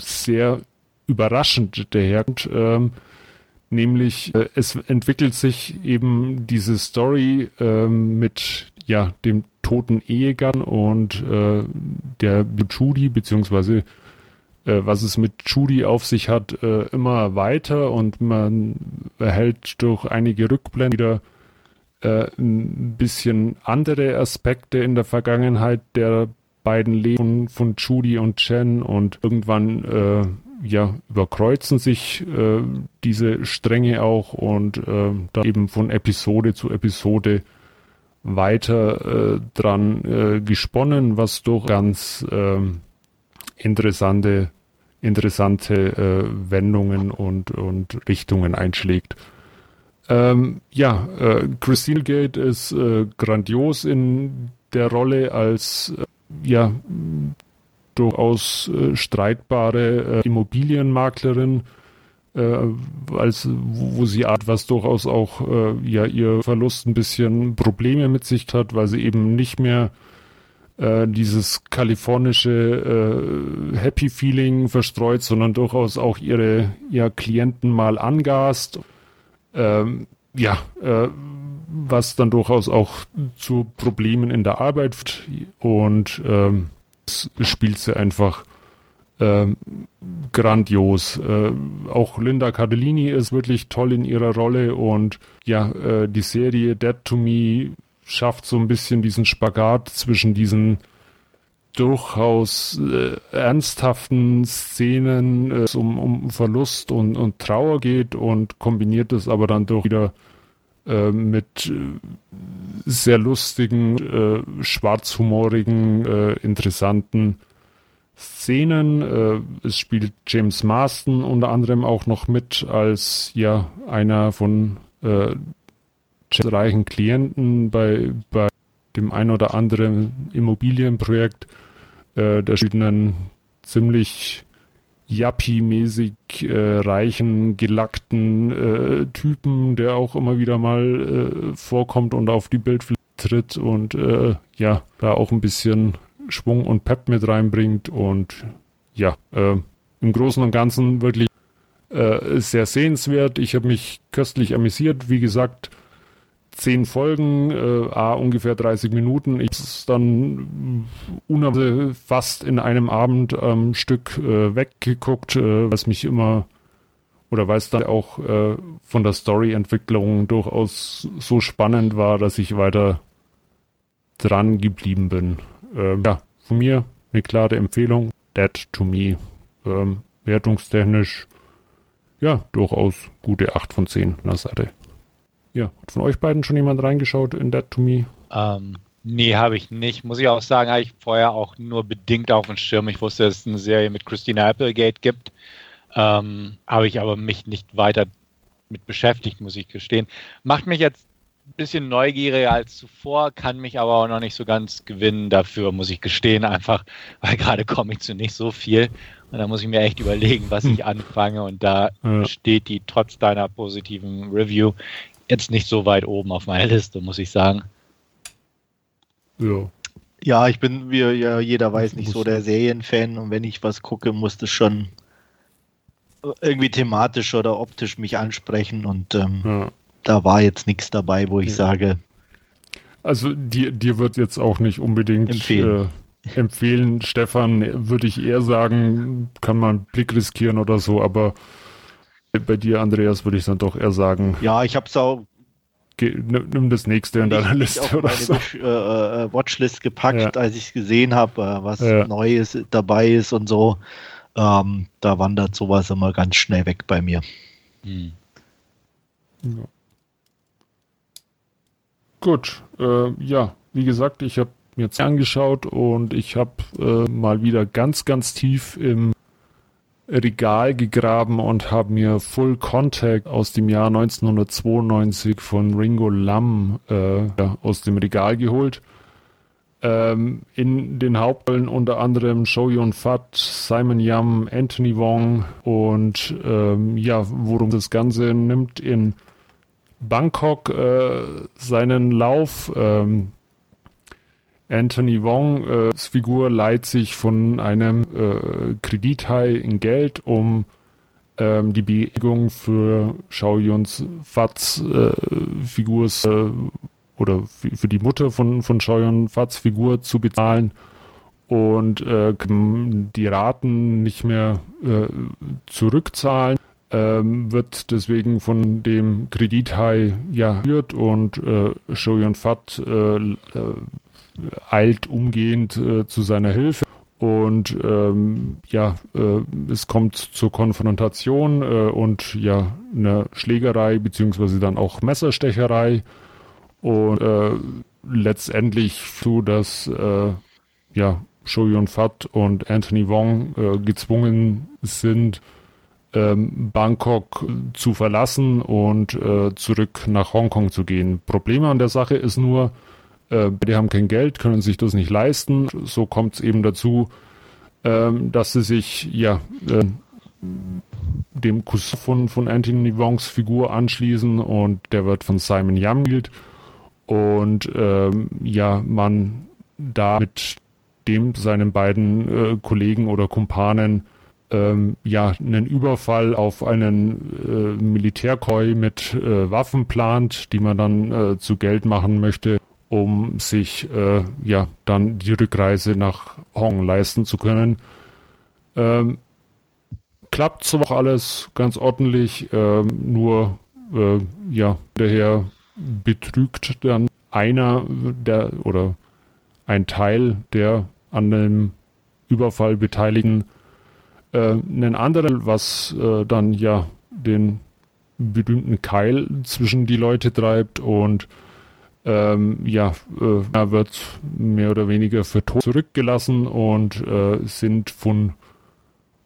sehr überraschend daherkommt. Ähm, nämlich äh, es entwickelt sich eben diese Story ähm, mit ja dem toten Ehegatten und äh, der Judy beziehungsweise äh, was es mit Judy auf sich hat, äh, immer weiter und man erhält durch einige Rückblenden wieder äh, ein bisschen andere Aspekte in der Vergangenheit der beiden Leben von Judy und Chen und irgendwann äh, ja, überkreuzen sich äh, diese Stränge auch und äh, da eben von Episode zu Episode weiter äh, dran äh, gesponnen, was doch ganz äh, interessante, interessante äh, Wendungen und, und Richtungen einschlägt. Ähm, ja, äh, Christine Gate ist äh, grandios in der Rolle als ja durchaus äh, streitbare äh, Immobilienmaklerin, äh, als wo, wo sie Art was durchaus auch äh, ja ihr Verlust ein bisschen Probleme mit sich hat, weil sie eben nicht mehr äh, dieses kalifornische äh, Happy Feeling verstreut, sondern durchaus auch ihre ja, Klienten mal angast. Ähm, ja, äh, was dann durchaus auch zu Problemen in der Arbeit und ähm, spielt sie einfach ähm, grandios. Äh, auch Linda Cardellini ist wirklich toll in ihrer Rolle und ja, äh, die Serie Dead to Me schafft so ein bisschen diesen Spagat zwischen diesen durchaus äh, ernsthaften Szenen, äh, es um, um Verlust und, und Trauer geht und kombiniert es aber dann doch wieder äh, mit äh, sehr lustigen, äh, schwarzhumorigen, äh, interessanten Szenen. Äh, es spielt James Marston unter anderem auch noch mit als ja einer von äh, reichen Klienten bei, bei dem ein oder anderen Immobilienprojekt. Der spielt einen ziemlich Yuppie-mäßig äh, reichen, gelackten äh, Typen, der auch immer wieder mal äh, vorkommt und auf die Bildfläche tritt und äh, ja, da auch ein bisschen Schwung und Pep mit reinbringt und ja, äh, im Großen und Ganzen wirklich äh, sehr sehenswert. Ich habe mich köstlich amüsiert. Wie gesagt, zehn Folgen, äh, a ungefähr 30 Minuten. Ich ist dann unerwartet fast in einem Abend ähm, Stück äh, weggeguckt, äh, was mich immer oder weil es dann auch äh, von der Storyentwicklung durchaus so spannend war, dass ich weiter dran geblieben bin. Ähm, ja, von mir eine klare Empfehlung. Dead to Me. Ähm, wertungstechnisch, ja, durchaus gute 8 von 10 an der Seite. Ja, hat von euch beiden schon jemand reingeschaut in Dead to Me? Ähm, nee, habe ich nicht. Muss ich auch sagen, habe ich vorher auch nur bedingt auf dem Schirm. Ich wusste, dass es eine Serie mit Christina Applegate gibt. Ähm, habe ich aber mich nicht weiter mit beschäftigt, muss ich gestehen. Macht mich jetzt ein bisschen neugieriger als zuvor, kann mich aber auch noch nicht so ganz gewinnen dafür, muss ich gestehen, einfach, weil gerade komme ich zu nicht so viel. Und da muss ich mir echt überlegen, was ich anfange. Und da ja. steht die trotz deiner positiven Review jetzt nicht so weit oben auf meiner Liste, muss ich sagen. Ja. Ja, ich bin, wie ja jeder weiß, nicht so der Serienfan und wenn ich was gucke, muss das schon irgendwie thematisch oder optisch mich ansprechen und ähm, ja. da war jetzt nichts dabei, wo ich ja. sage. Also dir, dir wird jetzt auch nicht unbedingt empfehlen. Äh, empfehlen, Stefan, würde ich eher sagen, kann man einen Blick riskieren oder so, aber bei dir, Andreas, würde ich dann doch eher sagen. Ja, ich habe es auch. nimm das nächste in deiner Liste auf oder so. Wish, äh, äh, Watchlist gepackt, ja. als ich es gesehen habe, äh, was ja. Neues dabei ist und so. Ähm, da wandert sowas immer ganz schnell weg bei mir. Hm. Ja. Gut, äh, ja, wie gesagt, ich habe mir jetzt angeschaut und ich habe äh, mal wieder ganz, ganz tief im Regal gegraben und habe mir Full Contact aus dem Jahr 1992 von Ringo Lam äh, aus dem Regal geholt. Ähm, in den Hauptrollen unter anderem Show Yun Fat, Simon Yam, Anthony Wong und ähm, ja, worum das Ganze nimmt in Bangkok äh, seinen Lauf. Ähm, Anthony Wongs äh, Figur leiht sich von einem äh, Kredithai in Geld, um ähm, die Bewegung für Shao Yuns Fats äh, Figurs äh, oder für die Mutter von, von Shao Yun Fats Figur zu bezahlen und äh, die Raten nicht mehr äh, zurückzahlen. Ähm, wird deswegen von dem Kredithai ja führt und äh, Shoyun Fat äh, äh, eilt umgehend äh, zu seiner Hilfe. Und ähm, ja, äh, es kommt zur Konfrontation äh, und ja, eine Schlägerei beziehungsweise dann auch Messerstecherei. Und äh, letztendlich so, dass äh, ja, Show Yun Fat und Anthony Wong äh, gezwungen sind, ähm, Bangkok zu verlassen und äh, zurück nach Hongkong zu gehen. Problem an der Sache ist nur, äh, die haben kein Geld, können sich das nicht leisten. So kommt es eben dazu, äh, dass sie sich ja äh, dem Cousin von, von Anthony Wongs Figur anschließen und der wird von Simon Yam gespielt. Und ähm, ja, man da mit dem seinen beiden äh, Kollegen oder Kumpanen ähm, ja einen Überfall auf einen äh, Militärkoi mit äh, Waffen plant, die man dann äh, zu Geld machen möchte, um sich äh, ja dann die Rückreise nach Hong leisten zu können. Ähm, klappt so auch alles ganz ordentlich, ähm, nur äh, ja daher betrügt dann einer der oder ein Teil der an dem Überfall Beteiligten äh, einen anderen, was äh, dann ja den berühmten Keil zwischen die Leute treibt und ähm, ja, äh, wird mehr oder weniger für tot zurückgelassen und äh, sind von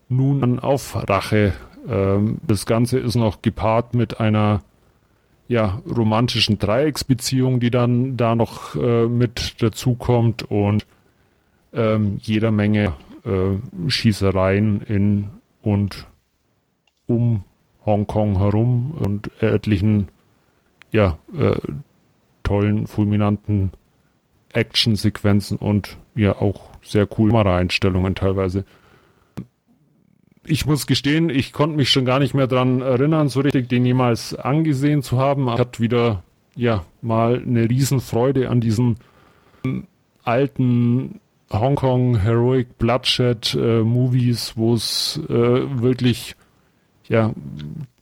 nun an auf Rache. Ähm, das Ganze ist noch gepaart mit einer ja, romantischen Dreiecksbeziehung, die dann da noch äh, mit dazukommt und ähm, jeder Menge äh, Schießereien in und um Hongkong herum und etlichen ja, äh, tollen, fulminanten Actionsequenzen und ja auch sehr coole Kameraeinstellungen teilweise. Ich muss gestehen, ich konnte mich schon gar nicht mehr dran erinnern, so richtig den jemals angesehen zu haben. Ich hatte wieder ja mal eine Riesenfreude an diesen alten Hongkong Heroic Bloodshed äh, Movies, wo es äh, wirklich ja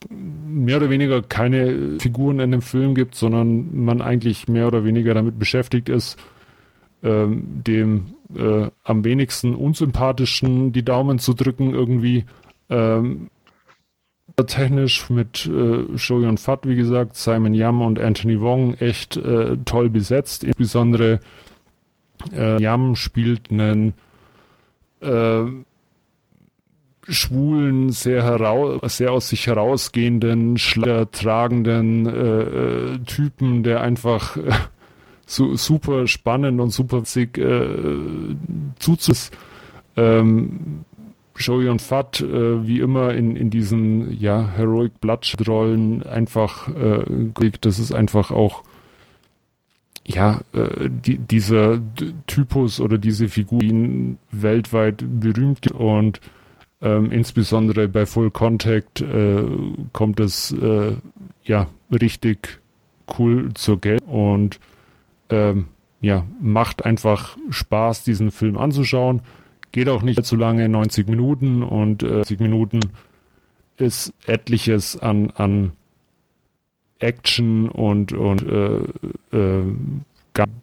mehr oder weniger keine Figuren in dem Film gibt, sondern man eigentlich mehr oder weniger damit beschäftigt ist, ähm, dem äh, am wenigsten unsympathischen die Daumen zu drücken irgendwie. Ähm, technisch mit äh, Shoyun Fat, wie gesagt, Simon Yam und Anthony Wong echt äh, toll besetzt, insbesondere äh, Yam spielt einen äh, schwulen, sehr, heraus, sehr aus sich herausgehenden, tragenden äh, äh, Typen, der einfach äh, so, super spannend und super witzig äh, zuzus. Ähm, Joey und Fat, äh, wie immer in, in diesen ja, Heroic Bloodshed-Rollen einfach, äh, das ist einfach auch ja, äh, die, dieser Typus oder diese Figur weltweit berühmt und ähm, insbesondere bei Full Contact äh, kommt es äh, ja richtig cool zur Geld und ähm, ja, macht einfach Spaß, diesen Film anzuschauen. Geht auch nicht zu lange, 90 Minuten und äh, 90 Minuten ist etliches an, an Action und, und äh, äh,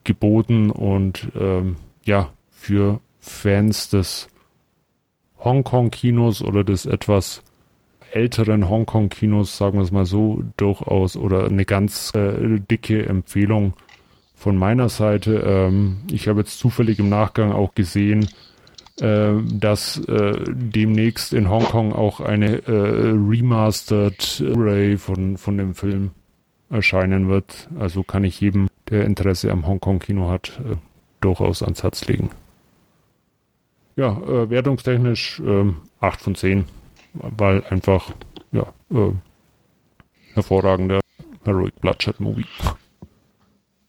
geboten und ähm, ja, für Fans des Hongkong-Kinos oder des etwas älteren Hongkong-Kinos, sagen wir es mal so, durchaus oder eine ganz äh, dicke Empfehlung von meiner Seite. Ähm, ich habe jetzt zufällig im Nachgang auch gesehen, äh, dass äh, demnächst in Hongkong auch eine äh, Remastered Array von, von dem Film erscheinen wird. Also kann ich jedem, der Interesse am Hongkong-Kino hat, äh, durchaus ans Herz legen. Ja, äh, wertungstechnisch äh, 8 von 10, weil einfach, ja, äh, hervorragender Heroic Bloodshed Movie.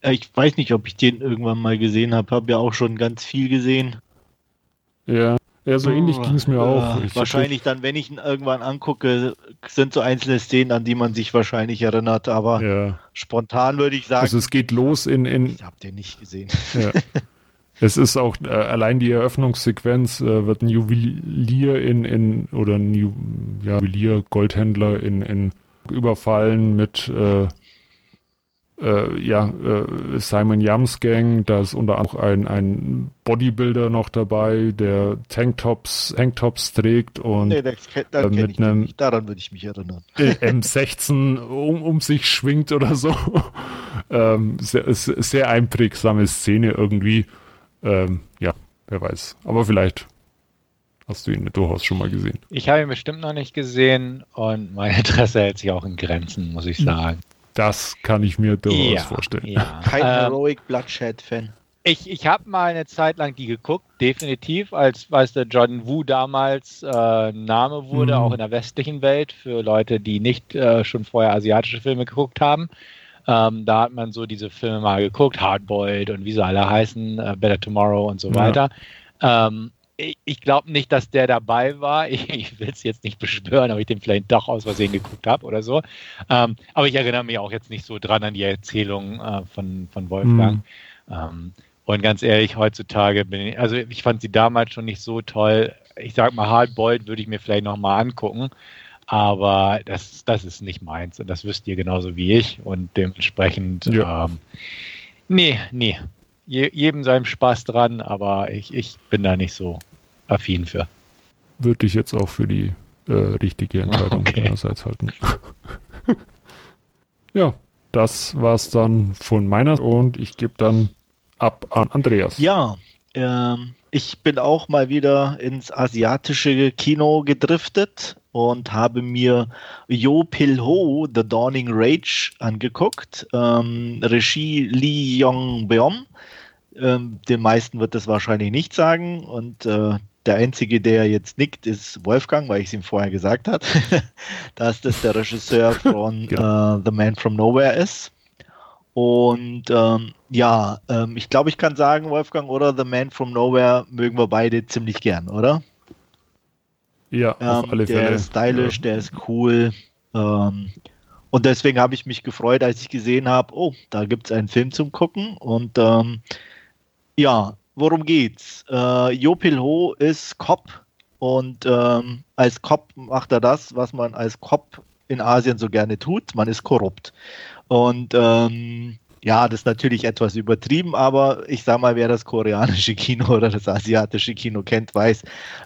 Ich weiß nicht, ob ich den irgendwann mal gesehen habe. Habe ja auch schon ganz viel gesehen. Ja. Ja, so ähnlich ging es mir auch. Ich wahrscheinlich dann, wenn ich ihn irgendwann angucke, sind so einzelne Szenen, an die man sich wahrscheinlich erinnert, aber ja. spontan würde ich sagen. Also es geht los in. in ich habe den nicht gesehen. Ja. es ist auch äh, allein die Eröffnungssequenz äh, wird ein Juwelier in, in oder ein Ju, ja, Juwelier, Goldhändler in, in überfallen mit äh, äh, ja, äh, Simon Yams Gang, da ist unter anderem ein, ein Bodybuilder noch dabei, der Tanktops, Tanktops trägt und nee, das, das äh, mit einem daran würde ich mich erinnern. M16 um, um sich schwingt oder so. ähm, sehr, sehr einprägsame Szene irgendwie. Ähm, ja, wer weiß. Aber vielleicht hast du ihn durchaus schon mal gesehen. Ich habe ihn bestimmt noch nicht gesehen und mein Interesse hält sich auch in Grenzen, muss ich sagen. Das kann ich mir durchaus ja, vorstellen. Ja. Kein ähm, Heroic Bloodshed-Fan. Ich, ich habe mal eine Zeit lang die geguckt, definitiv, als weiß der Jordan Wu damals äh, Name wurde, mhm. auch in der westlichen Welt, für Leute, die nicht äh, schon vorher asiatische Filme geguckt haben. Ähm, da hat man so diese Filme mal geguckt, Hardboiled und wie sie alle heißen, äh, Better Tomorrow und so ja. weiter. Ähm, ich, glaube nicht, dass der dabei war. Ich, ich will es jetzt nicht beschwören, ob ich den vielleicht doch aus Versehen geguckt habe oder so. Ähm, aber ich erinnere mich auch jetzt nicht so dran an die Erzählung äh, von, von Wolfgang. Mhm. Ähm, und ganz ehrlich, heutzutage bin ich, also ich fand sie damals schon nicht so toll. Ich sag mal, Hardboiled würde ich mir vielleicht nochmal angucken. Aber das, das ist nicht meins. Und das wisst ihr genauso wie ich. Und dementsprechend, ja. ähm, nee, nee, je, jedem seinem Spaß dran, aber ich, ich bin da nicht so affin für. Würde ich jetzt auch für die äh, richtige Entscheidung okay. einerseits halten. ja, das war's dann von meiner und ich gebe dann ab an Andreas. Ja, ähm, ich bin auch mal wieder ins asiatische Kino gedriftet und habe mir Yo Pil Ho, The Dawning Rage angeguckt. Ähm, Regie Lee Yong Beom. Ähm, den meisten wird das wahrscheinlich nicht sagen und äh, der einzige, der jetzt nickt, ist Wolfgang, weil ich es ihm vorher gesagt habe, dass das der Regisseur von genau. uh, The Man from Nowhere ist. Und ähm, ja, ähm, ich glaube, ich kann sagen, Wolfgang oder The Man from Nowhere mögen wir beide ziemlich gern, oder? Ja, auf ähm, alle Fälle. Der ist stylisch, ja. der ist cool. Ähm, und deswegen habe ich mich gefreut, als ich gesehen habe, oh, da gibt es einen Film zum Gucken. Und ähm, ja, worum geht's? Äh, Jopil Ho ist Cop und ähm, als Cop macht er das, was man als Cop in Asien so gerne tut. Man ist korrupt. Und ähm, ja, das ist natürlich etwas übertrieben, aber ich sag mal, wer das koreanische Kino oder das asiatische Kino kennt, weiß,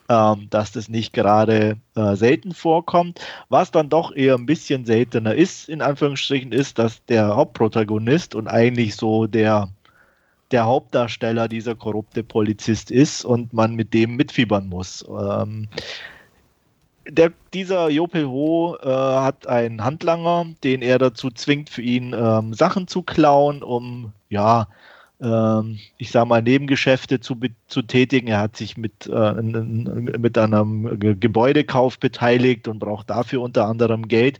ähm, dass das nicht gerade äh, selten vorkommt. Was dann doch eher ein bisschen seltener ist, in Anführungsstrichen, ist, dass der Hauptprotagonist und eigentlich so der der Hauptdarsteller dieser korrupte Polizist ist und man mit dem mitfiebern muss. Ähm, der, dieser Jopel Ho äh, hat einen Handlanger, den er dazu zwingt, für ihn ähm, Sachen zu klauen, um ja, ähm, ich sag mal, Nebengeschäfte zu, zu tätigen. Er hat sich mit, äh, mit einem Gebäudekauf beteiligt und braucht dafür unter anderem Geld.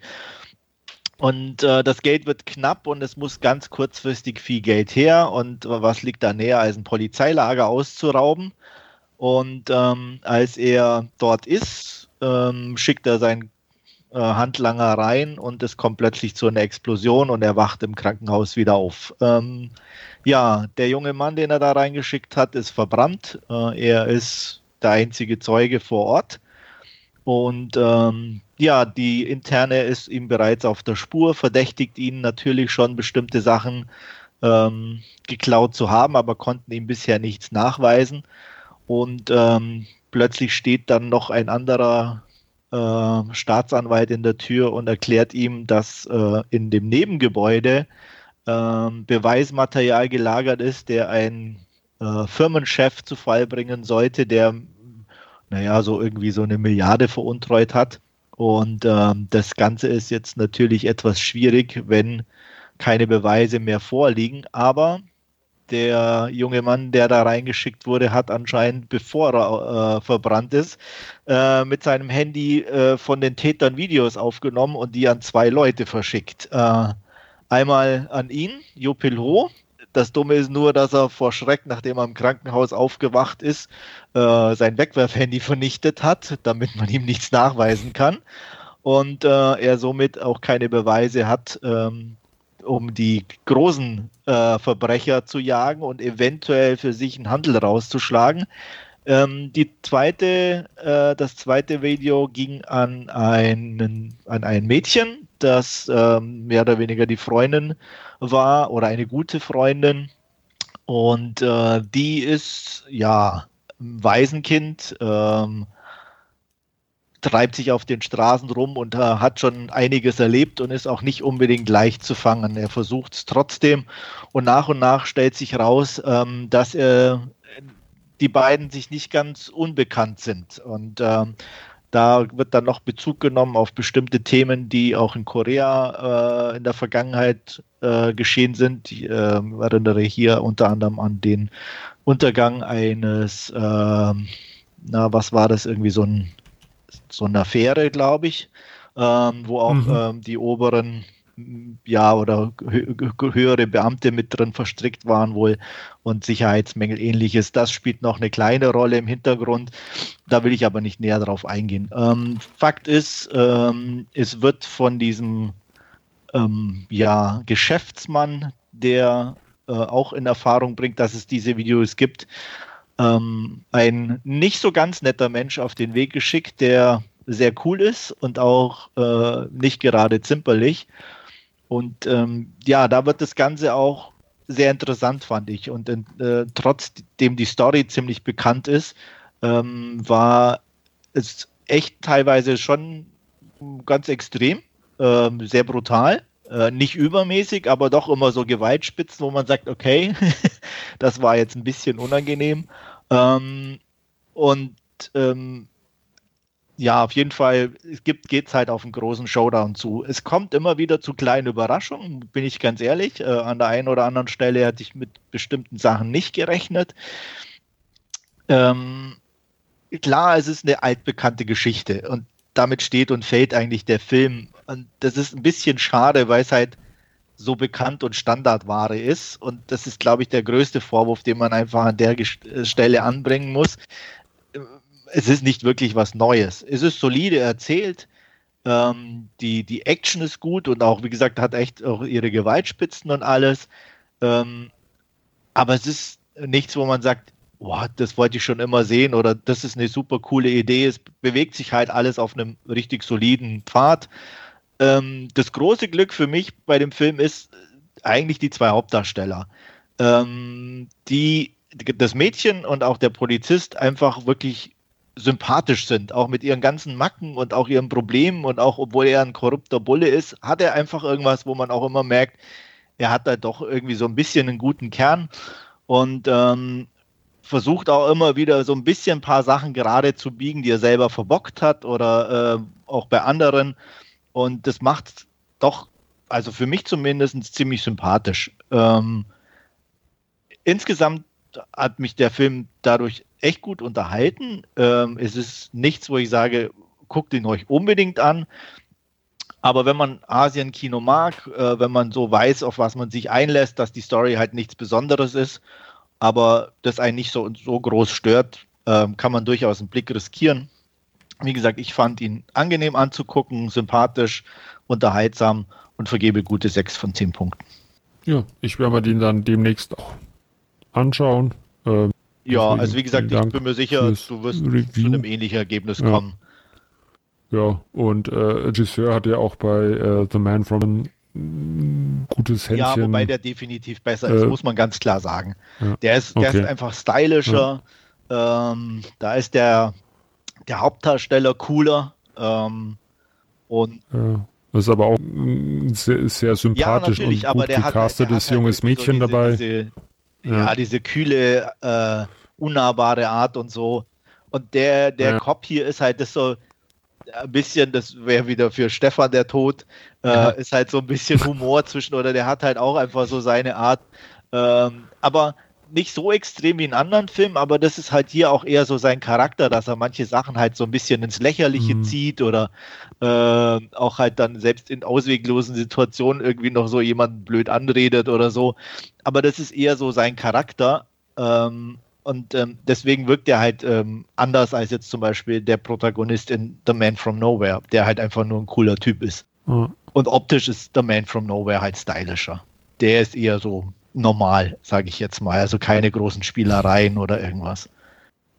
Und äh, das Geld wird knapp und es muss ganz kurzfristig viel Geld her. Und was liegt da näher, als ein Polizeilager auszurauben? Und ähm, als er dort ist, ähm, schickt er seinen äh, Handlanger rein und es kommt plötzlich zu einer Explosion und er wacht im Krankenhaus wieder auf. Ähm, ja, der junge Mann, den er da reingeschickt hat, ist verbrannt. Äh, er ist der einzige Zeuge vor Ort. Und ähm, ja, die interne ist ihm bereits auf der Spur, verdächtigt ihn natürlich schon bestimmte Sachen ähm, geklaut zu haben, aber konnten ihm bisher nichts nachweisen. Und ähm, plötzlich steht dann noch ein anderer äh, Staatsanwalt in der Tür und erklärt ihm, dass äh, in dem Nebengebäude äh, Beweismaterial gelagert ist, der ein äh, Firmenchef zu Fall bringen sollte, der, naja, so irgendwie so eine Milliarde veruntreut hat. Und ähm, das Ganze ist jetzt natürlich etwas schwierig, wenn keine Beweise mehr vorliegen. Aber der junge Mann, der da reingeschickt wurde, hat anscheinend, bevor er äh, verbrannt ist, äh, mit seinem Handy äh, von den Tätern Videos aufgenommen und die an zwei Leute verschickt. Äh, einmal an ihn, Jo Pilho. Das Dumme ist nur, dass er vor Schreck, nachdem er im Krankenhaus aufgewacht ist, äh, sein Wegwerfhandy vernichtet hat, damit man ihm nichts nachweisen kann. Und äh, er somit auch keine Beweise hat, ähm, um die großen äh, Verbrecher zu jagen und eventuell für sich einen Handel rauszuschlagen. Ähm, die zweite, äh, das zweite Video ging an, einen, an ein Mädchen, das ähm, mehr oder weniger die Freundin war oder eine gute Freundin. Und äh, die ist ja Waisenkind, ähm, treibt sich auf den Straßen rum und äh, hat schon einiges erlebt und ist auch nicht unbedingt leicht zu fangen. Er versucht es trotzdem und nach und nach stellt sich raus, ähm, dass äh, die beiden sich nicht ganz unbekannt sind. Und ähm, da wird dann noch Bezug genommen auf bestimmte Themen, die auch in Korea äh, in der Vergangenheit äh, geschehen sind. Ich äh, erinnere hier unter anderem an den Untergang eines, äh, na, was war das, irgendwie so, ein, so eine Affäre, glaube ich, ähm, wo auch mhm. ähm, die oberen ja, oder höhere Beamte mit drin verstrickt waren wohl und Sicherheitsmängel ähnliches. Das spielt noch eine kleine Rolle im Hintergrund. Da will ich aber nicht näher drauf eingehen. Ähm, Fakt ist, ähm, es wird von diesem ähm, ja, Geschäftsmann, der äh, auch in Erfahrung bringt, dass es diese Videos gibt, ähm, ein nicht so ganz netter Mensch auf den Weg geschickt, der sehr cool ist und auch äh, nicht gerade zimperlich und ähm, ja, da wird das Ganze auch sehr interessant, fand ich. Und äh, trotzdem die Story ziemlich bekannt ist, ähm, war es echt teilweise schon ganz extrem, äh, sehr brutal. Äh, nicht übermäßig, aber doch immer so Gewaltspitzen, wo man sagt, okay, das war jetzt ein bisschen unangenehm. Ähm, und ähm, ja, auf jeden Fall es gibt, geht's halt auf einen großen Showdown zu. Es kommt immer wieder zu kleinen Überraschungen, bin ich ganz ehrlich. Äh, an der einen oder anderen Stelle hatte ich mit bestimmten Sachen nicht gerechnet. Ähm, klar, es ist eine altbekannte Geschichte und damit steht und fällt eigentlich der Film. Und das ist ein bisschen schade, weil es halt so bekannt und Standardware ist. Und das ist, glaube ich, der größte Vorwurf, den man einfach an der Stelle anbringen muss es ist nicht wirklich was Neues. Es ist solide erzählt. Ähm, die, die Action ist gut und auch, wie gesagt, hat echt auch ihre Gewaltspitzen und alles. Ähm, aber es ist nichts, wo man sagt, boah, das wollte ich schon immer sehen oder das ist eine super coole Idee. Es bewegt sich halt alles auf einem richtig soliden Pfad. Ähm, das große Glück für mich bei dem Film ist eigentlich die zwei Hauptdarsteller. Ähm, die das Mädchen und auch der Polizist einfach wirklich sympathisch sind, auch mit ihren ganzen Macken und auch ihren Problemen und auch obwohl er ein korrupter Bulle ist, hat er einfach irgendwas, wo man auch immer merkt, er hat da doch irgendwie so ein bisschen einen guten Kern. Und ähm, versucht auch immer wieder so ein bisschen ein paar Sachen gerade zu biegen, die er selber verbockt hat oder äh, auch bei anderen und das macht doch, also für mich zumindest ziemlich sympathisch. Ähm, insgesamt hat mich der Film dadurch echt gut unterhalten. Ähm, es ist nichts, wo ich sage, guckt ihn euch unbedingt an. Aber wenn man Asien-Kino mag, äh, wenn man so weiß, auf was man sich einlässt, dass die Story halt nichts Besonderes ist, aber das einen nicht so, so groß stört, äh, kann man durchaus einen Blick riskieren. Wie gesagt, ich fand ihn angenehm anzugucken, sympathisch, unterhaltsam und vergebe gute 6 von 10 Punkten. Ja, ich werde mir den dann demnächst auch anschauen. Ähm, ja, also wie gesagt, ich bin mir sicher, du wirst Review. zu einem ähnlichen Ergebnis ja. kommen. Ja, und äh, Regisseur hat ja auch bei äh, The Man from gutes Händchen. Ja, wobei der definitiv besser ist, äh, muss man ganz klar sagen. Ja. Der, ist, der okay. ist einfach stylischer. Ja. Ähm, da ist der, der Hauptdarsteller cooler. Ähm, und ja. Das ist aber auch sehr, sehr sympathisch und gut gecastetes junges Mädchen so diese, dabei. Diese, ja, diese kühle, äh, unnahbare Art und so. Und der, der ja. Cop hier ist halt das so ein bisschen, das wäre wieder für Stefan der Tod, äh, ja. ist halt so ein bisschen Humor zwischen, oder der hat halt auch einfach so seine Art. Ähm, aber nicht so extrem wie in anderen Filmen, aber das ist halt hier auch eher so sein Charakter, dass er manche Sachen halt so ein bisschen ins Lächerliche mhm. zieht oder äh, auch halt dann selbst in ausweglosen Situationen irgendwie noch so jemanden blöd anredet oder so. Aber das ist eher so sein Charakter. Ähm, und ähm, deswegen wirkt er halt ähm, anders als jetzt zum Beispiel der Protagonist in The Man from Nowhere, der halt einfach nur ein cooler Typ ist. Mhm. Und optisch ist The Man from Nowhere halt stylischer. Der ist eher so normal, sage ich jetzt mal. Also keine großen Spielereien oder irgendwas.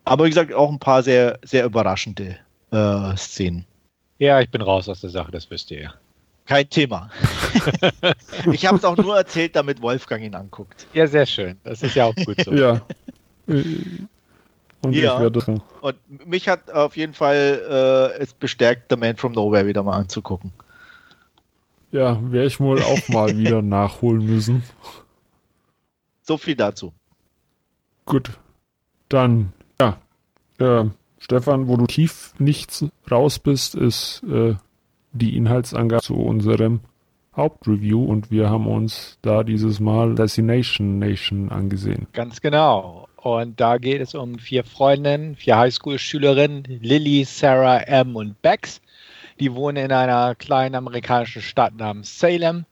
Aber wie gesagt, auch ein paar sehr, sehr überraschende äh, Szenen. Ja, ich bin raus aus der Sache, das wisst ihr ja. Kein Thema. ich habe es auch nur erzählt, damit Wolfgang ihn anguckt. Ja, sehr schön. Das ist ja auch gut so. ja. Und ja. Und mich hat auf jeden Fall äh, es bestärkt, The Man from Nowhere wieder mal anzugucken. Ja, werde ich wohl auch mal wieder nachholen müssen. So viel dazu. Gut. Dann, ja. Äh, Stefan, wo du tief nichts raus bist, ist äh, die Inhaltsangabe zu unserem Hauptreview und wir haben uns da dieses Mal Destination Nation angesehen. Ganz genau. Und da geht es um vier Freundinnen, vier Highschool-Schülerinnen, Lily, Sarah, M und Bex. Die wohnen in einer kleinen amerikanischen Stadt namens Salem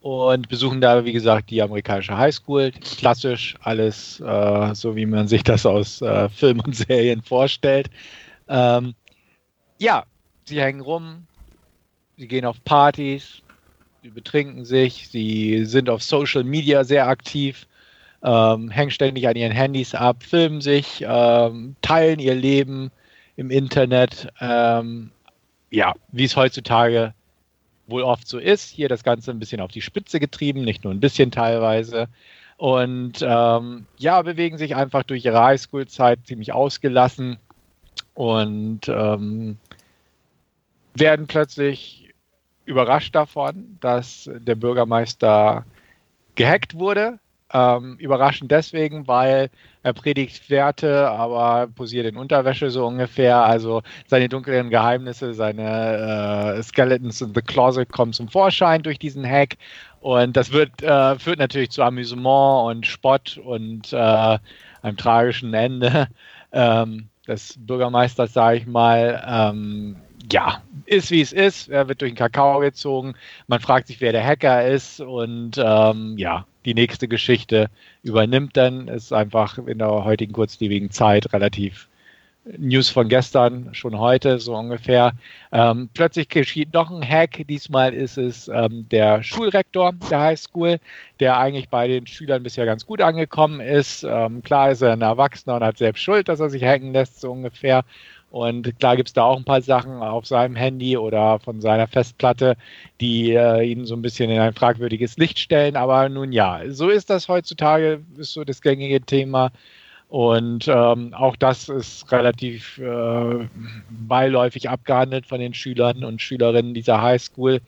und besuchen da, wie gesagt, die amerikanische Highschool. Klassisch alles äh, so, wie man sich das aus äh, Filmen und Serien vorstellt. Ähm, ja, sie hängen rum, sie gehen auf Partys, sie betrinken sich, sie sind auf Social Media sehr aktiv, ähm, hängen ständig an ihren Handys ab, filmen sich, ähm, teilen ihr Leben im Internet. Ähm, ja, wie es heutzutage wohl oft so ist. Hier das Ganze ein bisschen auf die Spitze getrieben, nicht nur ein bisschen teilweise. Und ähm, ja, bewegen sich einfach durch ihre Highschool-Zeit ziemlich ausgelassen und ähm, werden plötzlich überrascht davon, dass der Bürgermeister gehackt wurde ähm, überraschend deswegen, weil er predigt Werte, aber posiert in Unterwäsche so ungefähr. Also seine dunklen Geheimnisse, seine äh, Skeletons in the Closet kommen zum Vorschein durch diesen Hack. Und das wird, äh, führt natürlich zu Amüsement und Spott und äh, einem tragischen Ende ähm, des Bürgermeisters, sage ich mal. Ähm, ja, ist wie es ist. Er wird durch den Kakao gezogen. Man fragt sich, wer der Hacker ist. Und ähm, ja, die nächste Geschichte übernimmt dann. Ist einfach in der heutigen kurzlebigen Zeit relativ News von gestern, schon heute so ungefähr. Ähm, plötzlich geschieht noch ein Hack. Diesmal ist es ähm, der Schulrektor der Highschool, der eigentlich bei den Schülern bisher ganz gut angekommen ist. Ähm, klar ist er ein Erwachsener und hat selbst Schuld, dass er sich hacken lässt, so ungefähr. Und klar gibt es da auch ein paar Sachen auf seinem Handy oder von seiner Festplatte, die äh, ihn so ein bisschen in ein fragwürdiges Licht stellen. Aber nun ja, so ist das heutzutage, ist so das gängige Thema. Und ähm, auch das ist relativ äh, beiläufig abgehandelt von den Schülern und Schülerinnen dieser Highschool.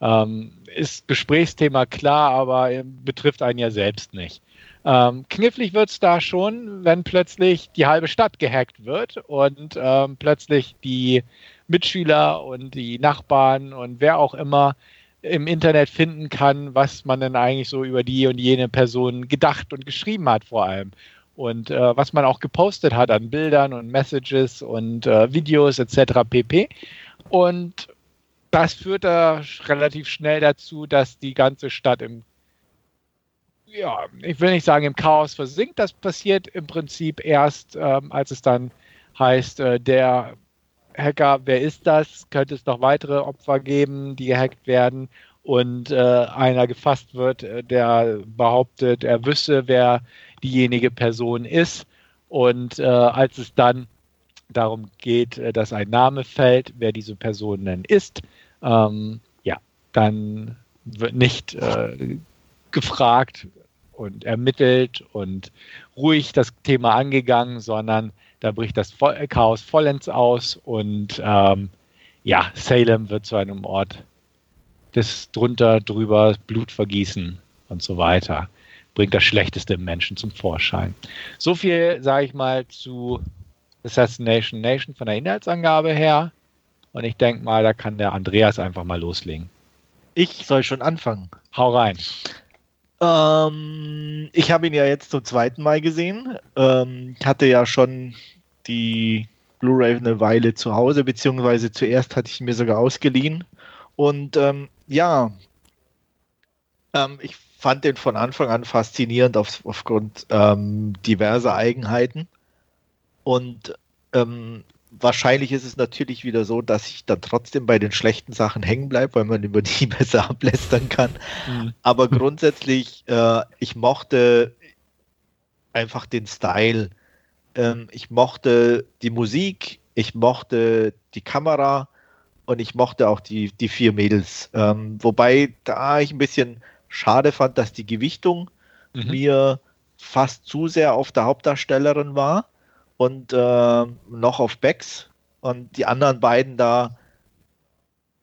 Ähm, ist Gesprächsthema klar, aber betrifft einen ja selbst nicht. Ähm, knifflig wird es da schon, wenn plötzlich die halbe Stadt gehackt wird und ähm, plötzlich die Mitschüler und die Nachbarn und wer auch immer im Internet finden kann, was man denn eigentlich so über die und jene Person gedacht und geschrieben hat vor allem. Und äh, was man auch gepostet hat an Bildern und Messages und äh, Videos etc. pp. Und das führt da relativ schnell dazu, dass die ganze Stadt im ja, ich will nicht sagen im Chaos versinkt. Das passiert im Prinzip erst, ähm, als es dann heißt, äh, der Hacker, wer ist das? Könnte es noch weitere Opfer geben, die gehackt werden? Und äh, einer gefasst wird, äh, der behauptet, er wüsste, wer diejenige Person ist. Und äh, als es dann darum geht, äh, dass ein Name fällt, wer diese Person denn ist, ähm, ja, dann wird nicht äh, gefragt, und ermittelt und ruhig das Thema angegangen, sondern da bricht das Chaos vollends aus und ähm, ja, Salem wird zu einem Ort des drunter, drüber, Blutvergießen und so weiter. Bringt das Schlechteste im Menschen zum Vorschein. So viel, sage ich mal, zu Assassination Nation von der Inhaltsangabe her. Und ich denke mal, da kann der Andreas einfach mal loslegen. Ich soll schon anfangen. Hau rein. Ähm, ich habe ihn ja jetzt zum zweiten Mal gesehen. Ähm, hatte ja schon die Blu-ray eine Weile zu Hause, beziehungsweise zuerst hatte ich ihn mir sogar ausgeliehen. Und ähm, ja, ähm, ich fand den von Anfang an faszinierend auf, aufgrund ähm, diverser Eigenheiten. Und ähm, wahrscheinlich ist es natürlich wieder so, dass ich dann trotzdem bei den schlechten Sachen hängen bleibe, weil man über die besser ablästern kann. Mhm. Aber grundsätzlich, äh, ich mochte einfach den Style Ähm, ich mochte die Musik, ich mochte die Kamera und ich mochte auch die, die vier Mädels. Ähm, wobei da ich ein bisschen schade fand, dass die Gewichtung mhm. mir fast zu sehr auf der Hauptdarstellerin war und äh, noch auf Becks und die anderen beiden da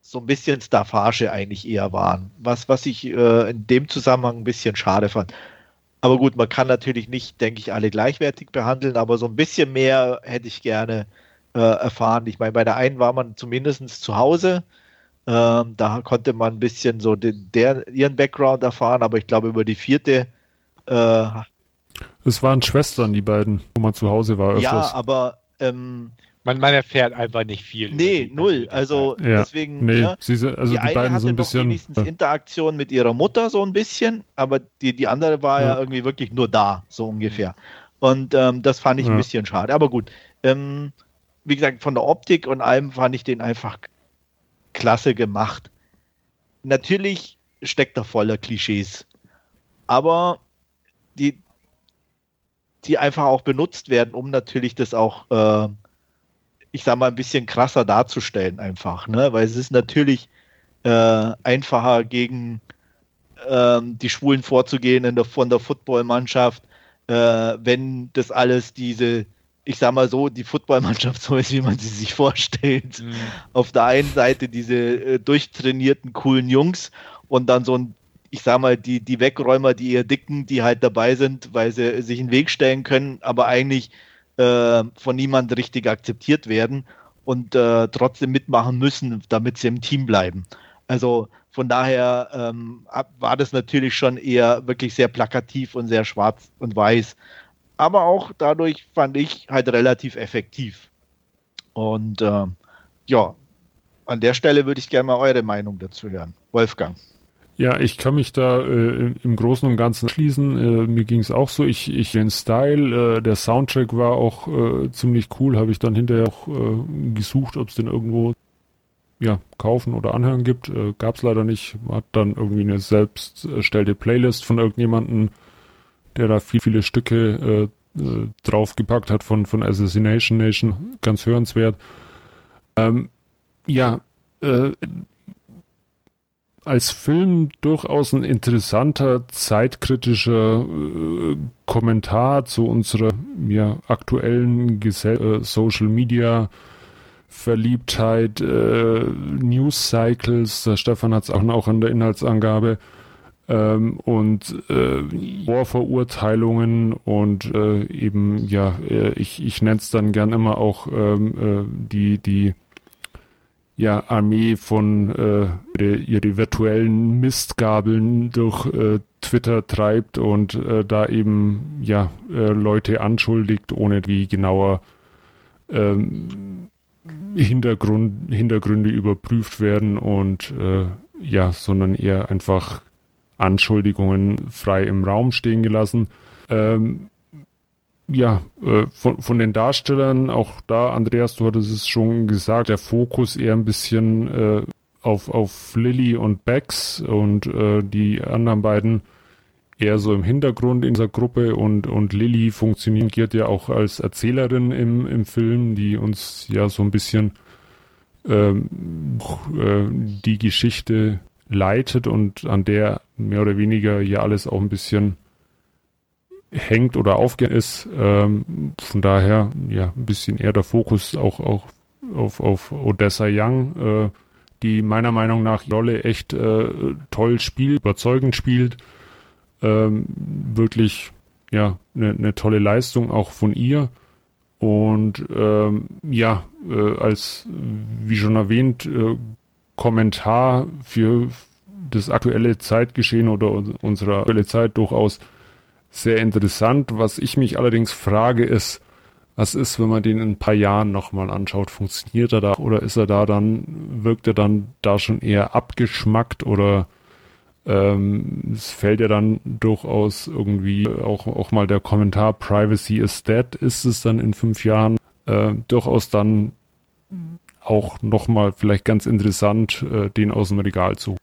so ein bisschen Staffage eigentlich eher waren. Was, was ich äh, in dem Zusammenhang ein bisschen schade fand. Aber gut, man kann natürlich nicht, denke ich, alle gleichwertig behandeln, aber so ein bisschen mehr hätte ich gerne äh, erfahren. Ich meine, bei der einen war man zumindest zu Hause. Ähm, da konnte man ein bisschen so den, der, ihren Background erfahren, aber ich glaube, über die vierte. Äh, es waren Schwestern, die beiden, wo man zu Hause war. Öfters. Ja, aber ähm, man, man erfährt einfach nicht viel. Nee, null. Also ja. deswegen. Nee, ja, sie, also die, die beiden so ein bisschen. wenigstens ja. Interaktion mit ihrer Mutter so ein bisschen, aber die, die andere war ja. irgendwie wirklich nur da, so ungefähr. Und ähm, das fand ich ein bisschen schade. Aber gut. Ähm, wie gesagt, von der Optik und allem fand ich den einfach klasse gemacht. Natürlich steckt er voller Klischees. Aber die, die einfach auch benutzt werden, um natürlich das auch äh, ich sag mal, ein bisschen krasser darzustellen einfach, ne? Weil es ist natürlich äh, einfacher gegen ähm, die Schwulen vorzugehen der, von der Footballmannschaft, äh, wenn das alles diese, ich sag mal so, die Footballmannschaft so ist, wie man sie sich vorstellt. Mhm. Auf der einen Seite diese äh, durchtrainierten, coolen Jungs und dann so ein ich sag mal, die, die Wegräumer, die eher dicken, die halt dabei sind, weil sie sich in den Weg stellen können, aber eigentlich äh, von niemand richtig akzeptiert werden und äh, trotzdem mitmachen müssen, damit sie im Team bleiben. Also von daher ähm, war das natürlich schon eher wirklich sehr plakativ und sehr schwarz und weiß. Aber auch dadurch fand ich halt relativ effektiv. Und äh, ja, an der Stelle würde ich gerne mal eure Meinung dazu hören. Wolfgang. Ja, ich kann mich da äh, im Großen und Ganzen schließen. Äh, mir ging es auch so. Ich, ich den Style, äh, der Soundtrack war auch äh, ziemlich cool. Habe ich dann hinterher auch äh, gesucht, ob es den irgendwo ja kaufen oder anhören gibt. Äh, Gab es leider nicht. Hat dann irgendwie eine selbst erstellte Playlist von irgendjemanden, der da viel, viele Stücke äh, draufgepackt hat von von Assassination Nation. Ganz hörenswert. Ähm, ja. Als Film durchaus ein interessanter, zeitkritischer äh, Kommentar zu unserer ja, aktuellen Gesell äh, Social Media Verliebtheit, äh, News Cycles, der Stefan hat es auch noch in der Inhaltsangabe, ähm, und äh, Vorverurteilungen und äh, eben, ja, äh, ich, ich nenne es dann gern immer auch ähm, äh, die, die ja, Armee von äh, ihre, ihre virtuellen Mistgabeln durch äh, Twitter treibt und äh, da eben ja äh, Leute anschuldigt, ohne wie genauer ähm, Hintergrund, Hintergründe überprüft werden und äh, ja, sondern eher einfach Anschuldigungen frei im Raum stehen gelassen. Ähm, ja, äh, von, von den Darstellern, auch da, Andreas, du hattest es schon gesagt, der Fokus eher ein bisschen äh, auf, auf Lilly und Bex und äh, die anderen beiden eher so im Hintergrund in dieser Gruppe und, und Lilly funktioniert ja auch als Erzählerin im, im Film, die uns ja so ein bisschen ähm, äh, die Geschichte leitet und an der mehr oder weniger ja alles auch ein bisschen hängt oder aufgehend ist. Ähm, von daher, ja, ein bisschen eher der Fokus auch, auch auf, auf Odessa Young, äh, die meiner Meinung nach Jolle echt äh, toll spielt, überzeugend spielt. Ähm, wirklich, ja, eine ne tolle Leistung auch von ihr. Und ähm, ja, äh, als, wie schon erwähnt, äh, Kommentar für das aktuelle Zeitgeschehen oder unsere aktuelle Zeit durchaus sehr interessant. Was ich mich allerdings frage, ist, was ist, wenn man den in ein paar Jahren nochmal anschaut? Funktioniert er da oder ist er da dann, wirkt er dann da schon eher abgeschmackt oder ähm, es fällt ja dann durchaus irgendwie auch, auch mal der Kommentar Privacy is dead, ist es dann in fünf Jahren äh, durchaus dann auch nochmal vielleicht ganz interessant, äh, den aus dem Regal zu.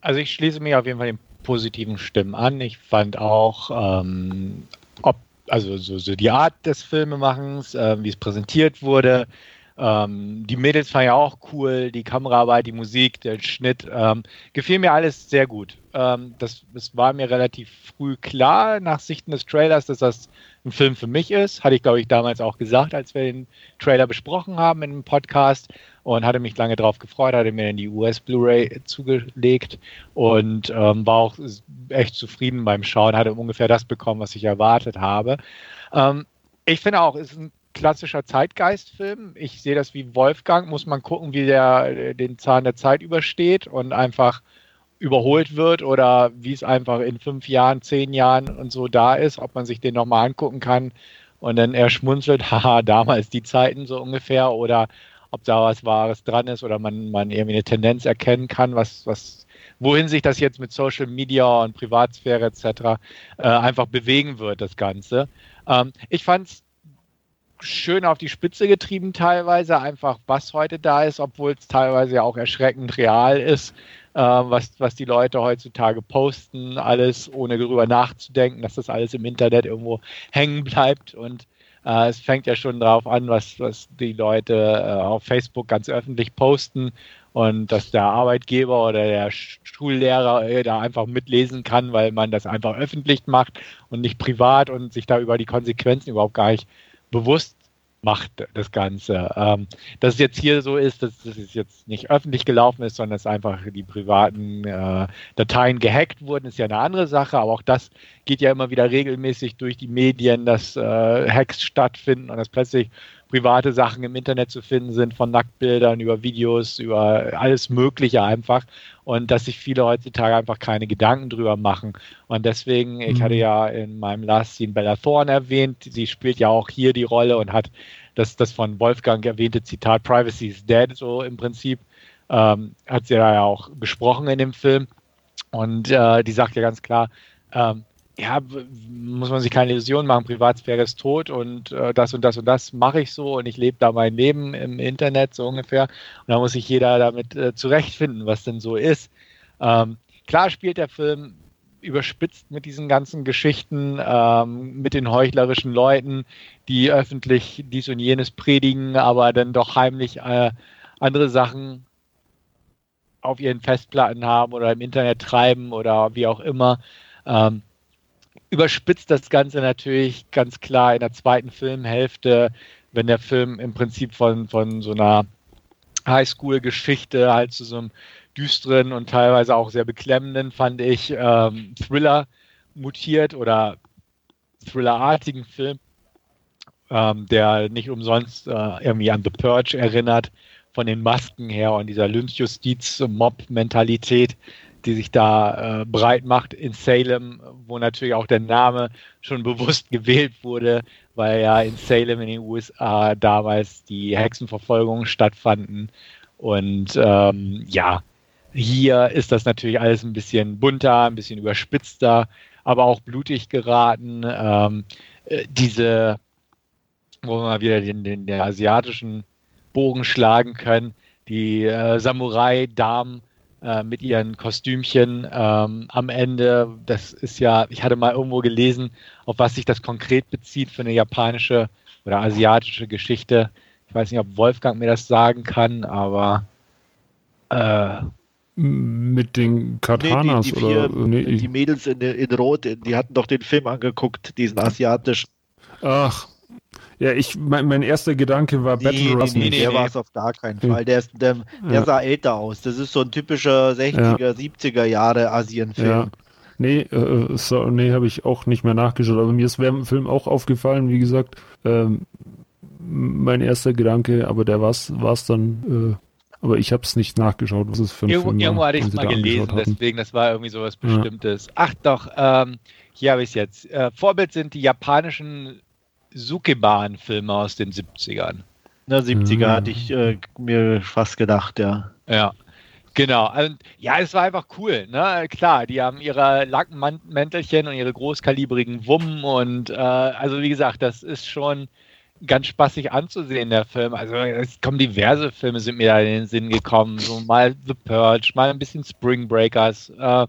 Also ich schließe mich auf jeden Fall dem positiven Stimmen an. Ich fand auch, ähm, ob also so, so die Art des Filmemachens, äh, wie es präsentiert wurde. Ähm, die Mädels fand ja auch cool, die Kameraarbeit, die Musik, der Schnitt. Ähm, gefiel mir alles sehr gut. Ähm, das, das war mir relativ früh klar nach Sichten des Trailers, dass das ein Film für mich ist. Hatte ich, glaube ich, damals auch gesagt, als wir den Trailer besprochen haben in einem Podcast und hatte mich lange darauf gefreut, hatte mir dann die US Blu-ray zugelegt und ähm, war auch echt zufrieden beim Schauen, hatte ungefähr das bekommen, was ich erwartet habe. Ähm, ich finde auch, es ist ein klassischer Zeitgeistfilm. Ich sehe das wie Wolfgang, muss man gucken, wie der den Zahn der Zeit übersteht und einfach überholt wird oder wie es einfach in fünf Jahren, zehn Jahren und so da ist, ob man sich den nochmal angucken kann und dann er schmunzelt, haha, damals die Zeiten so ungefähr oder ob da was Wahres dran ist oder man, man irgendwie eine Tendenz erkennen kann, was, was, wohin sich das jetzt mit Social Media und Privatsphäre etc. Äh, einfach bewegen wird, das Ganze. Ähm, ich fand es schön auf die Spitze getrieben teilweise, einfach was heute da ist, obwohl es teilweise ja auch erschreckend real ist, äh, was, was die Leute heutzutage posten, alles ohne darüber nachzudenken, dass das alles im Internet irgendwo hängen bleibt und äh, es fängt ja schon darauf an, was, was die Leute äh, auf Facebook ganz öffentlich posten und dass der Arbeitgeber oder der Schullehrer äh, da einfach mitlesen kann, weil man das einfach öffentlich macht und nicht privat und sich da über die Konsequenzen überhaupt gar nicht bewusst macht, das Ganze. Ähm, dass es jetzt hier so ist, dass, es jetzt nicht öffentlich gelaufen ist, sondern dass einfach die privaten äh, Dateien gehackt wurden, ist ja eine andere Sache, aber auch das geht ja immer wieder regelmäßig durch die Medien, dass äh, Hacks stattfinden und dass plötzlich private Sachen im Internet zu finden sind, von Nacktbildern über Videos, über alles Mögliche einfach. Und dass sich viele heutzutage einfach keine Gedanken drüber machen. Und deswegen, ich hatte mhm. ja in meinem Last Scene Bella Thorne erwähnt, sie spielt ja auch hier die Rolle und hat das, das von Wolfgang erwähnte Zitat Privacy is Dead, so im Prinzip, ähm, hat sie ja auch besprochen in dem Film. Und äh, die sagt ja ganz klar, ähm, ja, muss man sich keine Illusionen machen, Privatsphäre ist tot und äh, das und das und das mache ich so und ich lebe da mein Leben im Internet so ungefähr. Und da muss sich jeder damit äh, zurechtfinden, was denn so ist. Ähm, klar spielt der Film überspitzt mit diesen ganzen Geschichten, ähm, mit den heuchlerischen Leuten, die öffentlich dies und jenes predigen, aber dann doch heimlich äh, andere Sachen auf ihren Festplatten haben oder im Internet treiben oder wie auch immer. Ähm, überspitzt das Ganze natürlich ganz klar in der zweiten Filmhälfte, wenn der Film im Prinzip von, von so einer Highschool-Geschichte halt zu so einem düsteren und teilweise auch sehr beklemmenden, fand ich, ähm, Thriller mutiert oder Thrillerartigen Film, ähm, der nicht umsonst äh, irgendwie an The Purge erinnert, von den Masken her und dieser Lynchjustiz-Mob-Mentalität, die sich da äh, breit macht in Salem, wo natürlich auch der Name schon bewusst gewählt wurde, weil ja in Salem in den USA damals die Hexenverfolgungen stattfanden. Und ähm, ja, hier ist das natürlich alles ein bisschen bunter, ein bisschen überspitzter, aber auch blutig geraten. Ähm, äh, diese, wo wir mal wieder den, den, asiatischen Bogen schlagen können, die äh, Samurai-Damen äh, mit ihren Kostümchen ähm, am Ende. Das ist ja, ich hatte mal irgendwo gelesen, auf was sich das konkret bezieht für eine japanische oder asiatische Geschichte. Ich weiß nicht, ob Wolfgang mir das sagen kann, aber äh, mit den Katanas nee, die, die oder vier, nee, die Mädels in, in Rot, die hatten doch den Film angeguckt, diesen asiatischen. Ach, ja, ich, mein, mein erster Gedanke war nee, Battle Ross. Nee, nee, der war es auf gar keinen Fall. Der, ist, der, der ja. sah älter aus. Das ist so ein typischer 60er, ja. 70er Jahre Asien-Film. Ja. Nee, äh, so, nee, habe ich auch nicht mehr nachgeschaut. Aber mir ist während dem Film auch aufgefallen, wie gesagt, ähm, mein erster Gedanke, aber der war es dann. Äh, aber ich habe es nicht nachgeschaut, was es für ein irgendwo, Film Irgendwo hatte ich es mal gelesen, deswegen, das war irgendwie sowas Bestimmtes. Ja. Ach doch, ähm, hier habe ich es jetzt. Äh, Vorbild sind die japanischen Sukeban-Filme aus den 70ern. Na, 70er mhm. hatte ich äh, mir fast gedacht, ja. Ja. Genau. Und, ja, es war einfach cool. Ne? Klar, die haben ihre Lackenmäntelchen und ihre großkalibrigen Wummen und äh, also wie gesagt, das ist schon ganz spaßig anzusehen, der Film. Also es kommen diverse Filme, sind mir da in den Sinn gekommen. So mal The Purge, mal ein bisschen Spring Breakers. Äh,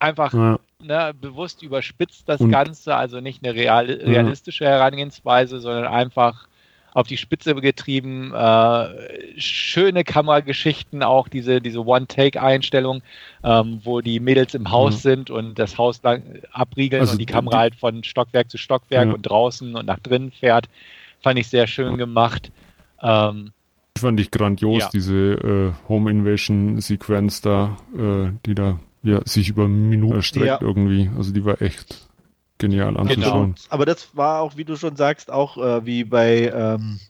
einfach ja. Ne, bewusst überspitzt das und, Ganze, also nicht eine real, realistische Herangehensweise, sondern einfach auf die Spitze getrieben. Äh, schöne Kamerageschichten, auch diese, diese One-Take-Einstellung, ähm, wo die Mädels im Haus mhm. sind und das Haus lang abriegeln also und die Kamera halt von Stockwerk zu Stockwerk ja. und draußen und nach drinnen fährt. Fand ich sehr schön gemacht. Ähm, fand ich grandios, ja. diese äh, Home Invasion Sequenz da, äh, die da ja, sich über Minuten erstreckt ja. irgendwie. Also die war echt genial genau. anzuschauen. Genau. Aber das war auch, wie du schon sagst, auch äh, wie bei, ähm,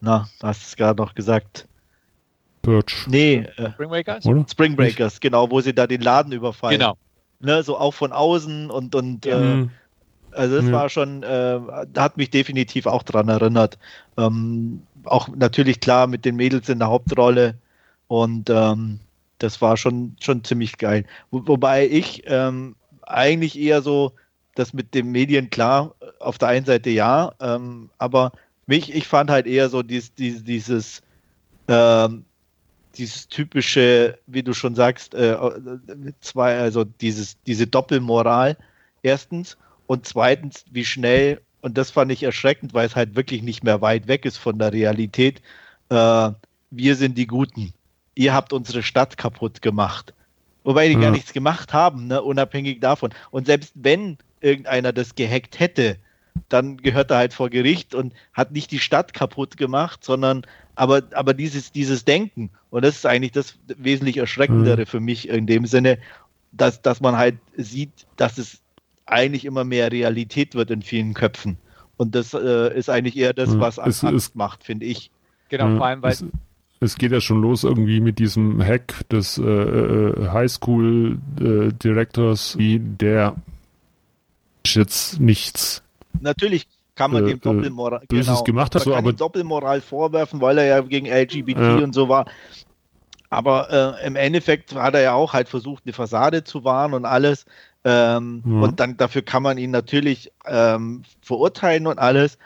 na, hast es gerade noch gesagt. Purge. Nee, äh, Spring Breakers? Oder? Spring Breakers, genau, wo sie da den Laden überfallen. Genau. Ne, so auch von außen und, und ja. äh, also das ja. war schon, äh, hat mich definitiv auch dran erinnert. Ähm, auch natürlich klar mit den Mädels in der Hauptrolle und ähm, das war schon, schon ziemlich geil. Wo, wobei ich ähm, eigentlich eher so das mit den Medien klar, auf der einen Seite ja, ähm, aber mich, ich fand halt eher so dies, dies, dieses, ähm, dieses typische, wie du schon sagst, äh, zwei, also dieses, diese Doppelmoral, erstens, und zweitens, wie schnell, und das fand ich erschreckend, weil es halt wirklich nicht mehr weit weg ist von der Realität, äh, wir sind die Guten. Ihr habt unsere Stadt kaputt gemacht. Wobei die ja. gar nichts gemacht haben, ne, unabhängig davon. Und selbst wenn irgendeiner das gehackt hätte, dann gehört er halt vor Gericht und hat nicht die Stadt kaputt gemacht, sondern aber, aber dieses, dieses Denken. Und das ist eigentlich das wesentlich Erschreckendere mhm. für mich in dem Sinne, dass, dass man halt sieht, dass es eigentlich immer mehr Realität wird in vielen Köpfen. Und das äh, ist eigentlich eher das, was es, Angst es, macht, finde ich. Genau, vor allem, weil. Es, geht ja schon los irgendwie mit diesem Hack des äh, äh Highschool-Direktors, äh, wie der jetzt nichts. Natürlich kann man äh, dem Doppelmoral Böses genau, gemacht hat, so, aber Doppelmoral vorwerfen, weil er ja gegen LGBT ja. und so war. Aber äh, im Endeffekt hat er ja auch halt versucht, eine Fassade zu wahren und alles. Ähm, ja. Und dann dafür kann man ihn natürlich ähm, verurteilen und alles.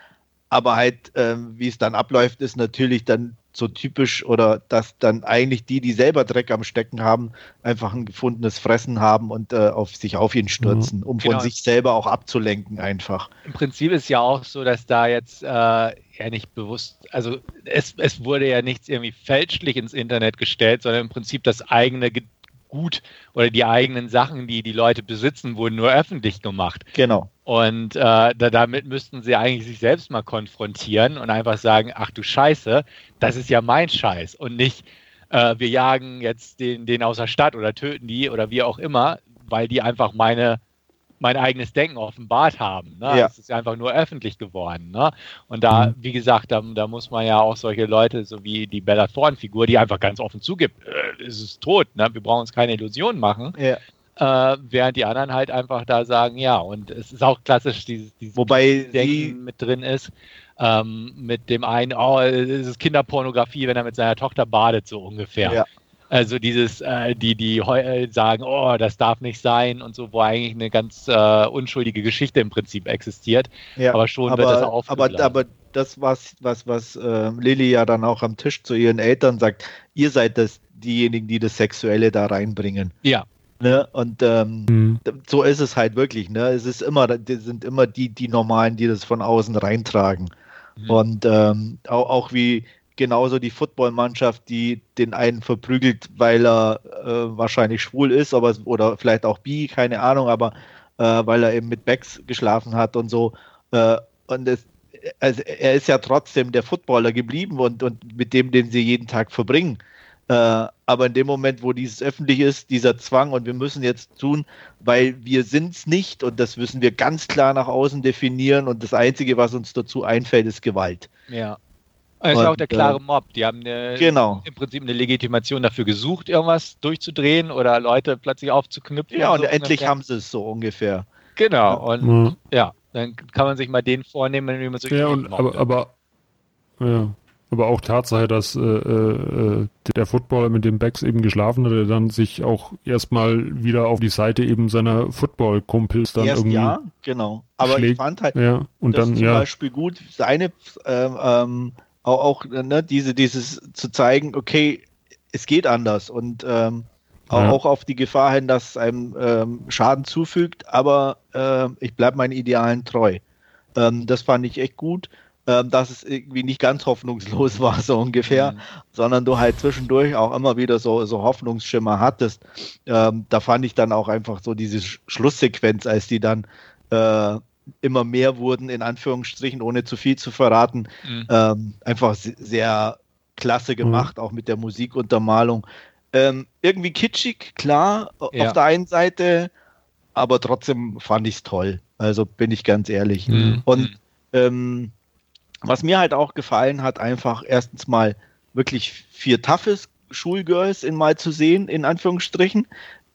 Aber halt, ähm, wie es dann abläuft, ist natürlich dann so typisch oder dass dann eigentlich die, die selber Dreck am Stecken haben, einfach ein gefundenes Fressen haben und äh, auf sich auf ihn stürzen, um genau. von sich selber auch abzulenken einfach. Im Prinzip ist ja auch so, dass da jetzt äh, ja nicht bewusst, also es, es wurde ja nichts irgendwie fälschlich ins Internet gestellt, sondern im Prinzip das eigene Gut oder die eigenen Sachen, die die Leute besitzen, wurden nur öffentlich gemacht. Genau. Und äh, da, damit müssten sie eigentlich sich selbst mal konfrontieren und einfach sagen, ach du Scheiße, das ist ja mein Scheiß und nicht, äh, wir jagen jetzt den, den aus der Stadt oder töten die oder wie auch immer, weil die einfach meine mein eigenes Denken offenbart haben. Ne? Ja. Es ist einfach nur öffentlich geworden. Ne? Und da, mhm. wie gesagt, da, da, muss man ja auch solche Leute, so wie die Bella Thorne-Figur, die einfach ganz offen zugibt, äh, es ist tot, ne? wir brauchen uns keine Illusionen machen. Ja. Äh, während die anderen halt einfach da sagen, ja, und es ist auch klassisch, dieses, dieses Wobei Denken mit drin ist. Ähm, mit dem einen, oh, es ist Kinderpornografie, wenn er mit seiner Tochter badet, so ungefähr. Ja. Also dieses, äh, die, die äh, sagen, oh, das darf nicht sein und so, wo eigentlich eine ganz äh, unschuldige Geschichte im Prinzip existiert. Ja, aber schon aber, wird das aufgeladen. Aber, aber das, was, was, was äh, Lilly ja dann auch am Tisch zu ihren Eltern sagt, ihr seid das, diejenigen, die das Sexuelle da reinbringen. Ja. Ne? Und ähm, mhm. so ist es halt wirklich. Ne? Es ist immer, das sind immer die, die Normalen, die das von außen reintragen. Mhm. Und ähm, auch, auch wie genauso die Footballmannschaft, die den einen verprügelt, weil er äh, wahrscheinlich schwul ist, aber oder vielleicht auch bi, keine Ahnung, aber äh, weil er eben mit Becks geschlafen hat und so. Äh, und es, also er ist ja trotzdem der Footballer geblieben und, und mit dem, den sie jeden Tag verbringen. Äh, aber in dem Moment, wo dieses öffentlich ist, dieser Zwang und wir müssen jetzt tun, weil wir sind es nicht und das müssen wir ganz klar nach außen definieren und das Einzige, was uns dazu einfällt, ist Gewalt. Ja. Das ist ja auch der klare äh, Mob. Die haben eine, genau. im Prinzip eine Legitimation dafür gesucht, irgendwas durchzudrehen oder Leute plötzlich aufzuknüpfen. Ja, und, so endlich ungefähr. haben sie es so ungefähr. Genau, und mhm. ja, dann kann man sich mal den vornehmen, wie man so Ja, und, aber, aber, ja. Aber auch Tatsache, dass äh, äh, der Footballer mit dem Backs eben geschlafen hat, der dann sich auch erstmal wieder auf die Seite eben seiner Football-Kumpels dann Erst irgendwie. Ja, genau. Aber schlägt. ich fand halt ja, und das dann, zum ja. Beispiel gut, seine ähm, ähm auch, auch ne, diese, dieses zu zeigen, okay, es geht anders und ähm, ja. auch auf die Gefahr hin, dass es einem ähm, Schaden zufügt, aber äh, ich bleibe meinen Idealen treu. Ähm, das fand ich echt gut, dass es irgendwie nicht ganz hoffnungslos war, so ungefähr, mhm. sondern du halt zwischendurch auch immer wieder so, so Hoffnungsschimmer hattest. Ähm, da fand ich dann auch einfach so diese Sch Schlusssequenz, als die dann äh, immer mehr wurden, in Anführungsstrichen, ohne zu viel zu verraten, mhm. Ähm, einfach sehr klasse gemacht, mhm. auch mit der Musikuntermalung. Ähm, irgendwie kitschig, klar, ja. auf der einen Seite, aber trotzdem fand ich es toll. Also bin ich ganz ehrlich. Mhm. Und mhm. ähm, was mir halt auch gefallen hat, einfach erstens mal wirklich vier toughes Schulgirls in mal zu sehen, in Anführungsstrichen,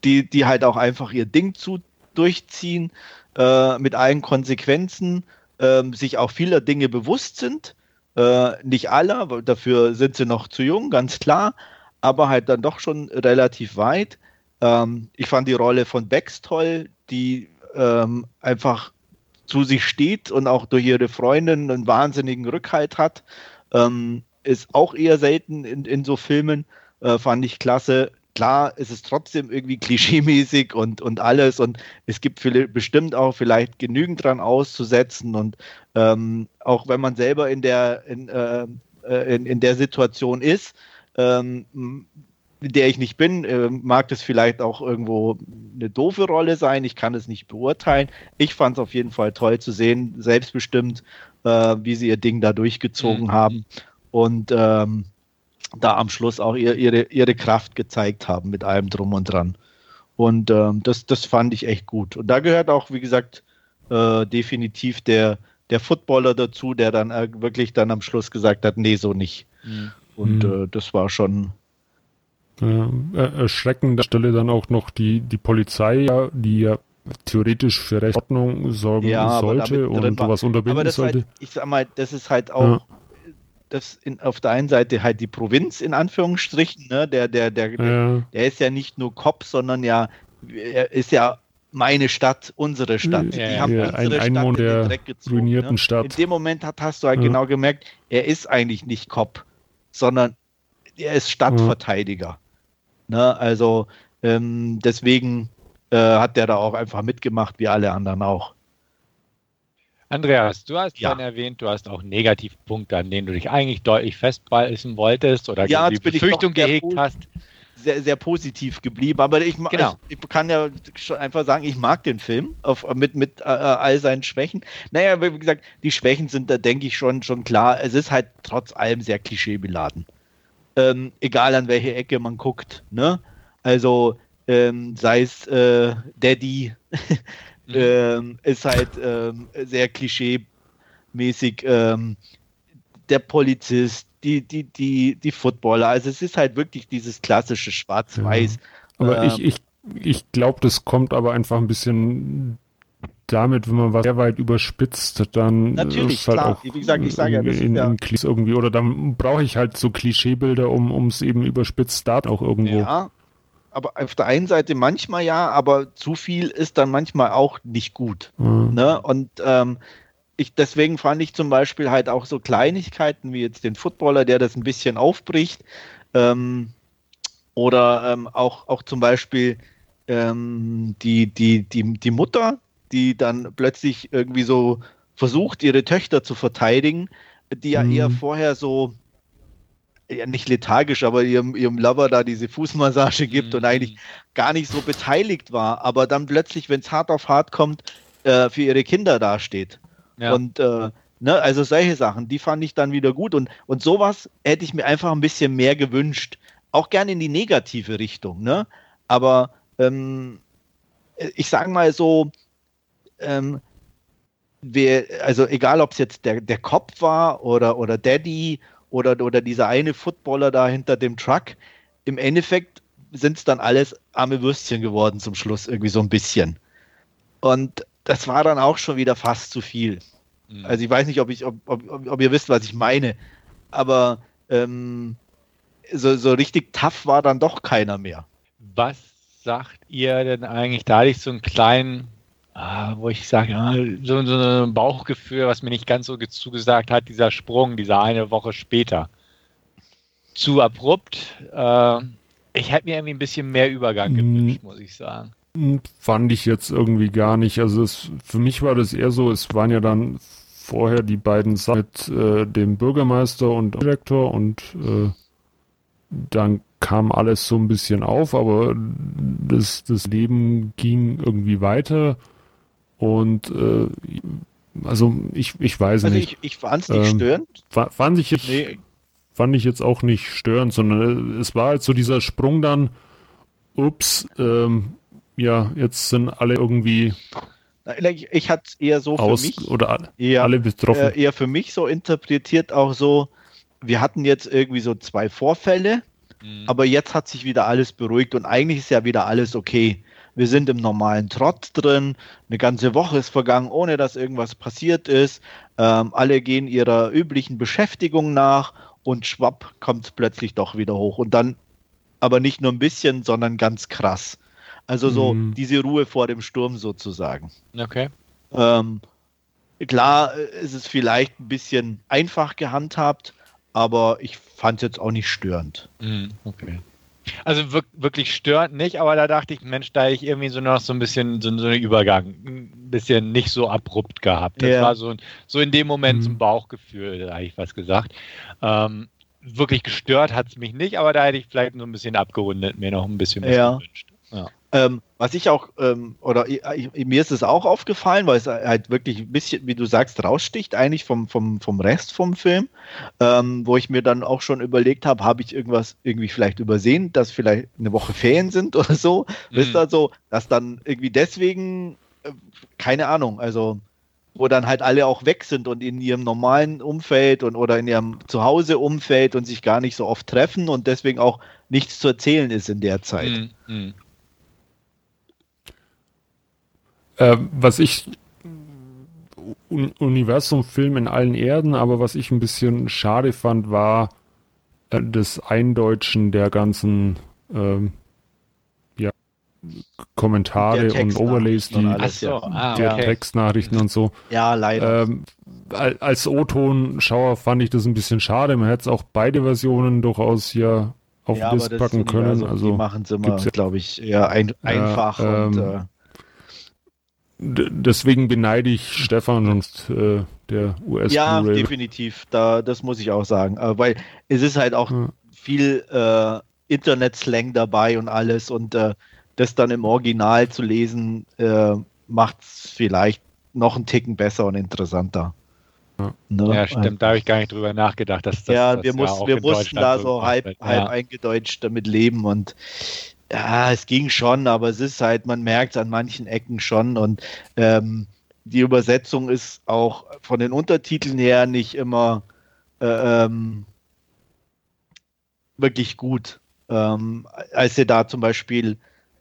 die, die halt auch einfach ihr Ding zu durchziehen, äh, mit allen Konsequenzen, äh, sich auch vieler Dinge bewusst sind. Äh, nicht alle, dafür sind sie noch zu jung, ganz klar, aber halt dann doch schon relativ weit. Ähm, ich fand die Rolle von Bex toll, die ähm, einfach zu sich steht und auch durch ihre Freundin einen wahnsinnigen Rückhalt hat. Ähm, ist auch eher selten in, in so Filmen, äh, fand ich klasse. Klar, es ist trotzdem irgendwie klischeemäßig und, und alles und es gibt viele, bestimmt auch vielleicht genügend dran auszusetzen und ähm, auch wenn man selber in der, in, äh, äh in, in der Situation ist, ähm, der ich nicht bin, äh, mag das vielleicht auch irgendwo eine doofe Rolle sein. Ich kann es nicht beurteilen. Ich fand es auf jeden Fall toll zu sehen, selbstbestimmt, äh, wie sie ihr Ding da durchgezogen mhm. haben und ähm, da am Schluss auch ihr, ihre, ihre Kraft gezeigt haben mit allem drum und dran. Und ähm, das, das fand ich echt gut. Und da gehört auch, wie gesagt, äh, definitiv der, der Footballer dazu, der dann äh, wirklich dann am Schluss gesagt hat, nee, so nicht. Mhm. Und mhm. äh, das war schon. Ja, erschreckend der Stelle dann auch noch die, die Polizei, die ja theoretisch für Rechtsordnung sorgen ja, sollte und sowas unterbinden aber das sollte. Halt, ich sag mal, das ist halt auch ja. das in, auf der einen Seite halt die Provinz in Anführungsstrichen, ne? Der, der, der, ja. der ist ja nicht nur Kopf, sondern ja, er ist ja meine Stadt, unsere Stadt. Ja, die haben ja, unsere ein Stadt Einwohner in den Dreck gezogen. Ruinierten ne? Stadt. In dem Moment hat, hast du halt genau gemerkt, er ist eigentlich nicht Kopf sondern er ist Stadtverteidiger. Ne? Also ähm, deswegen äh, hat der da auch einfach mitgemacht, wie alle anderen auch. Andreas, du hast ja erwähnt, du hast auch Negativpunkte, an denen du dich eigentlich deutlich festbeißen wolltest oder ja, die Befürchtung gehegt hast. Sehr, sehr positiv geblieben, aber ich, genau. ich, ich, kann ja schon einfach sagen, ich mag den Film auf, mit, mit äh, all seinen Schwächen. Naja, wie gesagt, die Schwächen sind da, denke ich, schon, schon klar. Es ist halt trotz allem sehr klischeebeladen. Ähm, egal an welche Ecke man guckt. Ne? Also ähm, sei es äh, Daddy, mhm. ähm, ist halt ähm, sehr klischeemäßig. Ähm, der Polizist, die, die, die, die Footballer. Also es ist halt wirklich dieses klassische Schwarz-Weiß. Ja. Aber ähm, ich, ich, ich glaube, das kommt aber einfach ein bisschen damit, wenn man was sehr weit überspitzt, dann Natürlich, ist halt klar. auch wie gesagt, ich sage ja, das in, ja. irgendwie oder dann brauche ich halt so Klischeebilder, um es eben überspitzt da auch irgendwo. Ja, aber auf der einen Seite manchmal ja, aber zu viel ist dann manchmal auch nicht gut. Mhm. Ne? Und ähm, ich, deswegen fand ich zum Beispiel halt auch so Kleinigkeiten wie jetzt den Footballer, der das ein bisschen aufbricht. Ähm, oder ähm, auch, auch zum Beispiel ähm, die, die, die, die Mutter, die dann plötzlich irgendwie so versucht, ihre Töchter zu verteidigen, die ja mhm. eher vorher so, ja nicht lethargisch, aber ihrem, ihrem Lover da diese Fußmassage gibt mhm. und eigentlich gar nicht so beteiligt war, aber dann plötzlich, wenn es hart auf hart kommt, äh, für ihre Kinder dasteht. Ja. Und äh, ne, also solche Sachen, die fand ich dann wieder gut. Und, und sowas hätte ich mir einfach ein bisschen mehr gewünscht. Auch gerne in die negative Richtung, ne? Aber ähm, ich sage mal so, ähm, wer, also egal ob es jetzt der, der Kopf war oder, oder Daddy oder, oder dieser eine Footballer da hinter dem Truck, im Endeffekt sind es dann alles arme Würstchen geworden zum Schluss, irgendwie so ein bisschen. Und das war dann auch schon wieder fast zu viel. Mhm. Also ich weiß nicht, ob, ich, ob, ob, ob ihr wisst, was ich meine, aber ähm, so, so richtig tough war dann doch keiner mehr. Was sagt ihr denn eigentlich? Da hatte ich so einen kleinen, ah, wo ich sage, ah, so, so ein Bauchgefühl, was mir nicht ganz so zugesagt hat, dieser Sprung, dieser eine Woche später. Zu abrupt. Äh, Ich hätte mir irgendwie ein bisschen mehr Übergang mm. gewünscht, muss ich sagen. Fand ich jetzt irgendwie gar nicht. Also es, für mich war das eher so, es waren ja dann vorher die beiden Sachen mit äh, dem Bürgermeister und Direktor und äh, dann kam alles so ein bisschen auf, aber das, das Leben ging irgendwie weiter und äh, also ich, ich weiß also nicht. Ich, ich fand es nicht ähm, störend. Fand ich, jetzt, nee. fand ich jetzt auch nicht störend, sondern es war halt so dieser Sprung dann, ups, ähm, ja, jetzt sind alle irgendwie ich, ich hatte es eher so aus, für mich. Oder eher, alle betroffen. Äh, eher für mich so interpretiert, auch so, wir hatten jetzt irgendwie so zwei Vorfälle, mhm. aber jetzt hat sich wieder alles beruhigt und eigentlich ist ja wieder alles okay. Wir sind im normalen Trott drin, eine ganze Woche ist vergangen, ohne dass irgendwas passiert ist. Ähm, alle gehen ihrer üblichen Beschäftigung nach und schwapp kommt es plötzlich doch wieder hoch. Und dann aber nicht nur ein bisschen, sondern ganz krass. Also so mhm. diese Ruhe vor dem Sturm sozusagen. Okay. Ähm, klar äh, ist es vielleicht ein bisschen einfach gehandhabt, aber ich fand es jetzt auch nicht störend. Mhm. Okay. Also wirklich störend nicht, aber da dachte ich, Mensch, da ich irgendwie so noch so ein bisschen so, so einen Übergang, ein bisschen nicht so abrupt gehabt. Das ja. war so, so in dem Moment mhm. so ein Bauchgefühl, da habe ich was gesagt. Ähm, wirklich gestört hat es mich nicht, aber da hätte ich vielleicht so ein bisschen abgerundet, mir noch ein bisschen was ja. gewünscht. Ähm, was ich auch, ähm, oder ich, mir ist es auch aufgefallen, weil es halt wirklich ein bisschen, wie du sagst, raussticht eigentlich vom, vom, vom Rest vom Film, ähm, wo ich mir dann auch schon überlegt habe, habe ich irgendwas irgendwie vielleicht übersehen, dass vielleicht eine Woche Ferien sind oder so. Mhm. Wisst ihr so, dass dann irgendwie deswegen, äh, keine Ahnung, also wo dann halt alle auch weg sind und in ihrem normalen Umfeld und oder in ihrem Zuhause-Umfeld und sich gar nicht so oft treffen und deswegen auch nichts zu erzählen ist in der Zeit. Mhm. Äh, was ich Universum-Film in allen Erden, aber was ich ein bisschen schade fand, war äh, das Eindeutschen der ganzen ähm, ja, Kommentare und Overlays, die, so, ah, der okay. Textnachrichten und so. Ja, leider. Ähm, als O-Ton-Schauer fand ich das ein bisschen schade. Man hätte es auch beide Versionen durchaus ja auf ja, Disc packen können. Also, die machen es immer, glaube ich, eher ein, einfach ja, und ähm, äh, deswegen beneide ich Stefan und äh, der US. Ja, definitiv. Da, das muss ich auch sagen. Äh, weil es ist halt auch ja. viel äh, Internet-Slang dabei und alles und äh, das dann im Original zu lesen, äh, macht es vielleicht noch einen Ticken besser und interessanter. Ja, ne? ja stimmt, da habe ich gar nicht drüber nachgedacht. Dass das, ja, wir, muss, wir mussten da so halb, halb eingedeutscht damit leben und ja, es ging schon, aber es ist halt, man merkt es an manchen Ecken schon und ähm, die Übersetzung ist auch von den Untertiteln her nicht immer äh, ähm, wirklich gut. Ähm, als sie da zum Beispiel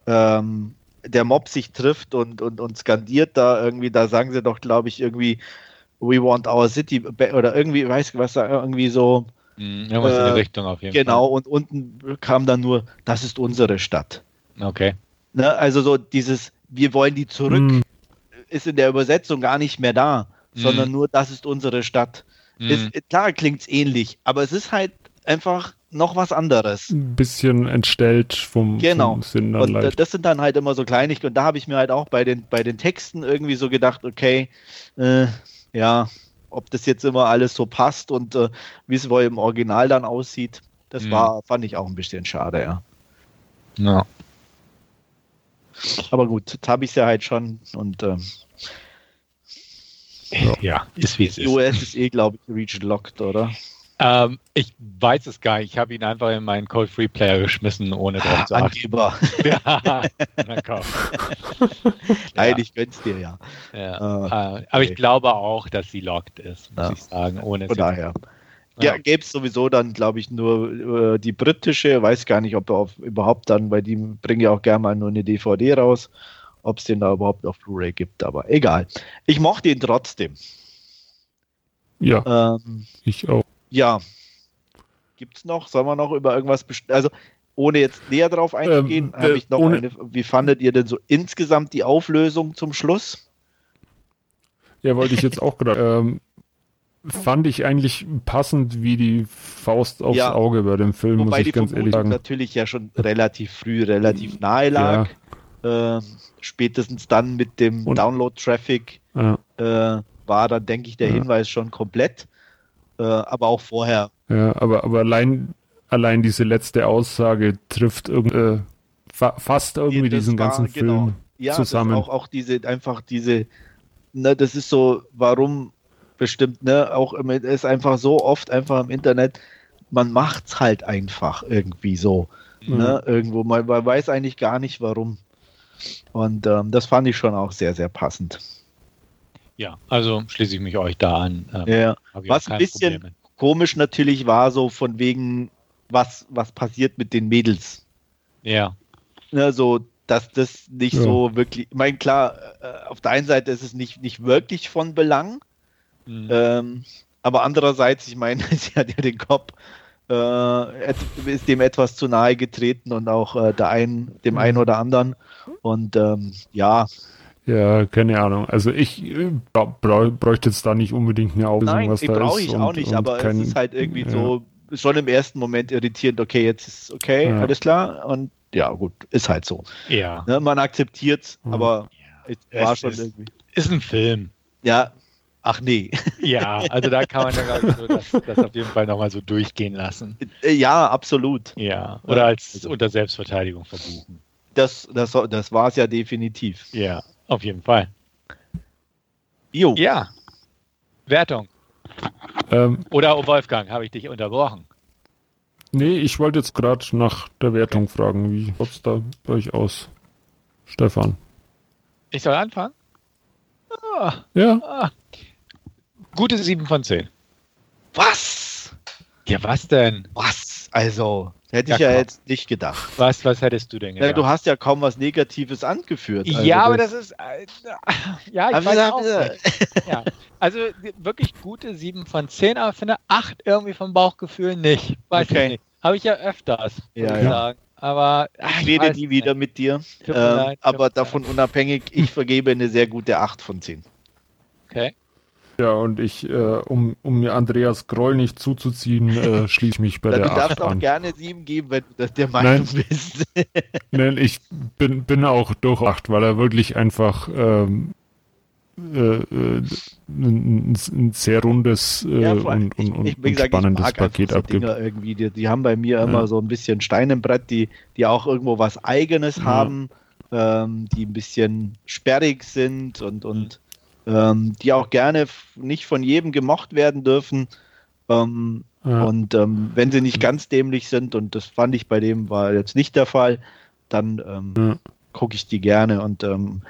ähm, der Mob sich trifft und, und, und skandiert da irgendwie, da sagen sie doch, glaube ich, irgendwie We want our city oder irgendwie, weißt du, was irgendwie so Mhm, irgendwas äh, in die äh, Richtung auf jeden genau, Fall. Genau, und unten kam dann nur, das ist unsere Stadt. Okay. Ne, also so dieses, wir wollen die zurück, mhm. ist in der Übersetzung gar nicht mehr da, mhm. sondern nur, das ist unsere Stadt. Mhm. Ist, klar klingt es ähnlich, aber es ist halt einfach noch was anderes. Ein bisschen entstellt vom, genau. vom Sinn dann und leicht. das sind dann halt immer so Kleinigkeiten. Und da habe ich mir halt auch bei den, bei den Texten irgendwie so gedacht, okay, äh, ja, ob das jetzt immer alles so passt und äh, wie es wohl im Original dann aussieht, das mhm. war, fand ich auch ein bisschen schade, ja. Ja. Aber gut, jetzt habe ich es ja halt schon und ähm, ja, ist wie es ist. US ist eh, glaube ich, Region Locked, oder? Ähm, ich weiß es gar nicht. Ich habe ihn einfach in meinen Cold Free Player geschmissen, ohne drauf ah, zu achten. Angeber. ja, Nein, ich gönn's dir ja. ja. Okay. Aber ich glaube auch, dass sie locked ist, muss ja. ich sagen. Ohne Von daher. Ja, gäbe es sowieso dann, glaube ich, nur äh, die britische, weiß gar nicht, ob er auf, überhaupt dann, weil die bringen ja auch gerne mal nur eine DVD raus, ob es den da überhaupt auf Blu-ray gibt, aber egal. Ich mochte ihn trotzdem. Ja, ähm, ich auch. Ja. Gibt es noch? Sollen wir noch über irgendwas Also, ohne jetzt näher drauf einzugehen, ähm, habe ich noch eine. Wie fandet ihr denn so insgesamt die Auflösung zum Schluss? Ja, wollte ich jetzt auch gerade. Ähm, fand ich eigentlich passend wie die Faust aufs ja, Auge bei dem Film, muss ich ganz ehrlich sagen. natürlich ja schon relativ früh, relativ nahe lag. Ja. Äh, spätestens dann mit dem Download-Traffic ja. äh, war dann, denke ich, der Hinweis schon komplett. Äh, aber auch vorher. Ja, aber, aber allein, allein diese letzte Aussage trifft äh, fa fast irgendwie diesen war, ganzen Film genau. ja, zusammen. Auch, auch diese, einfach diese, ne, das ist so, warum bestimmt, ne, auch es ist einfach so oft einfach im Internet, man macht's halt einfach irgendwie so. Mhm. Ne, irgendwo, man, man, weiß eigentlich gar nicht warum. Und ähm, das fand ich schon auch sehr, sehr passend. Ja, also schließe ich mich euch da an. Ähm, ja, was ein bisschen Probleme. komisch natürlich war, so von wegen, was, was passiert mit den Mädels. Ja. Ne, so, dass das nicht ja. so wirklich, ich meine, klar, äh, auf der einen Seite ist es nicht, nicht wirklich von Belang, mhm. ähm, aber andererseits, ich meine, sie hat ja den Kopf, äh, ist dem etwas zu nahe getreten und auch äh, der ein, dem mhm. einen oder anderen. Und ähm, ja. Ja, keine Ahnung. Also ich äh, bräuchte jetzt da nicht unbedingt eine Auflösung, Nein, was da brauche ich und, auch nicht, aber kein, es ist halt irgendwie ja. so schon im ersten Moment irritierend, okay, jetzt ist okay, ja. alles klar. Und ja, gut, ist halt so. Ja. Ne, man akzeptiert es, aber ja. war es schon ist, irgendwie. Ist ein Film. Ja. Ach nee. Ja, also da kann man ja so das, das auf jeden Fall nochmal so durchgehen lassen. Äh, ja, absolut. Ja, oder als unter Selbstverteidigung verbuchen. Das, das, das war es ja definitiv. Ja, auf jeden Fall. Jo. Ja. Wertung. Ähm, Oder Wolfgang, habe ich dich unterbrochen? Nee, ich wollte jetzt gerade nach der Wertung fragen. Wie schaut es da bei euch aus? Stefan. Ich soll anfangen? Ah, ja. Ah. Gute 7 von 10. Was? Ja, was denn? Was? Also, hätte ja, ich ja komm. jetzt nicht gedacht. Was, was hättest du denn gedacht? Ja, du hast ja kaum was Negatives angeführt. Also ja, aber das, ist. Äh, ja, ich weiß auch ja. Also wirklich gute 7 von 10, aber finde 8 irgendwie vom Bauchgefühl nicht. Weiß okay. ich nicht. Habe ich ja öfters, ja, ja. sagen. Aber ach, ich rede nie wieder mit dir. Ähm, aber davon unabhängig, ich vergebe eine sehr gute 8 von 10. Okay. Ja, und ich, äh, um, um mir Andreas Groll nicht zuzuziehen, äh, schließe ich mich bei der 8 an. Du darfst auch gerne 7 geben, wenn du das der Meinung Nein. bist. Nein, ich bin, bin auch durch 8, weil er wirklich einfach ähm, äh, äh ein, ein, sehr rundes äh, ja, und, und, und, ich, ich, spannendes ich Paket abgibt. irgendwie, die, die, haben bei mir ja. immer so ein bisschen Stein im Brett, die, die auch irgendwo was Eigenes ja. haben, ähm, die ein bisschen sperrig sind und, und ähm, die auch gerne nicht von jedem gemocht werden dürfen. Ähm, ja. Und ähm, wenn sie nicht ganz dämlich sind, und das fand ich bei dem war jetzt nicht der Fall, dann ähm, ja. gucke ich die gerne. Und ähm,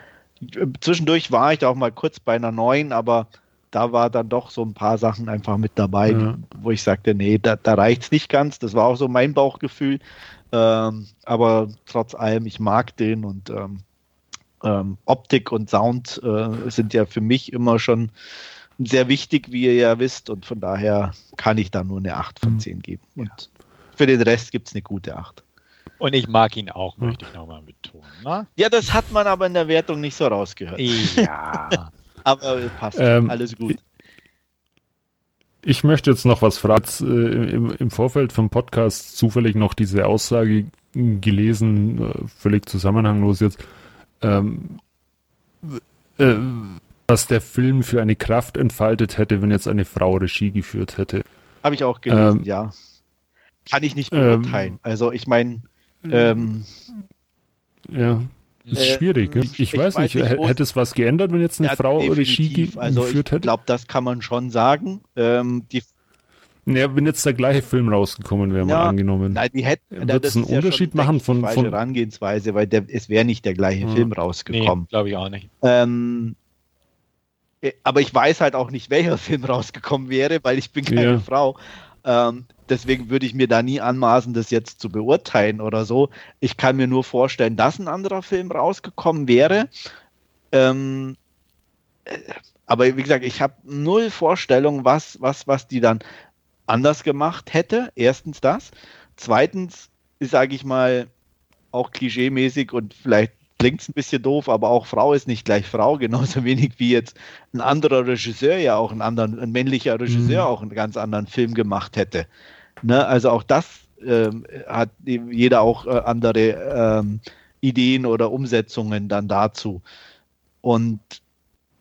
zwischendurch war ich auch mal kurz bei einer neuen, aber da war dann doch so ein paar Sachen einfach mit dabei, ja. wo ich sagte, nee, da, da reicht es nicht ganz. Das war auch so mein Bauchgefühl. Ähm, aber trotz allem, ich mag den und ähm, Optik und Sound äh, sind ja für mich immer schon sehr wichtig, wie ihr ja wisst. Und von daher kann ich da nur eine 8 von 10 mhm. geben. Und ja. für den Rest gibt es eine gute 8. Und ich mag ihn auch, möchte ich nochmal betonen. Ne? Ja, das hat man aber in der Wertung nicht so rausgehört. Ja. aber passt. Ähm, Alles gut. Ich möchte jetzt noch was fragen. Äh, im, Im Vorfeld vom Podcast zufällig noch diese Aussage gelesen, äh, völlig zusammenhanglos jetzt ähm, äh, was der Film für eine Kraft entfaltet hätte, wenn jetzt eine Frau Regie geführt hätte. Habe ich auch gelesen, ähm, ja. Kann ich nicht beurteilen. Ähm, also ich meine, ähm, ja. Ist äh, schwierig. Ich, ich, weiß, weiß nicht, hätte es was geändert, wenn jetzt eine ja, Frau Regie also geführt hätte? Ich glaube, das kann man schon sagen. Ähm, die ja, wenn jetzt der gleiche Film rausgekommen wäre, ja, mal angenommen. Nein, die hätten, wird es einen Unterschied machen von, von Herangehensweise, weil der, es wäre nicht der gleiche hm. Film rausgekommen. Nee, glaube ich auch nicht. Ähm, äh, aber ich weiß halt auch nicht, welcher Film rausgekommen wäre, weil ich bin keine ja. Frau. Ähm, deswegen würde ich mir da nie anmaßen, das jetzt zu beurteilen oder so. Ich kann mir nur vorstellen, dass ein anderer Film rausgekommen wäre. Ähm, äh, aber wie gesagt, ich habe null Vorstellung, was, was, was die dann anders gemacht hätte. Erstens das. Zweitens, sage ich mal, auch klischeemäßig und vielleicht klingt ein bisschen doof, aber auch Frau ist nicht gleich Frau, genauso wenig wie jetzt ein anderer Regisseur ja auch einen anderen, ein männlicher Regisseur mhm. auch einen ganz anderen Film gemacht hätte. Ne? Also auch das ähm, hat jeder auch äh, andere ähm, Ideen oder Umsetzungen dann dazu. Und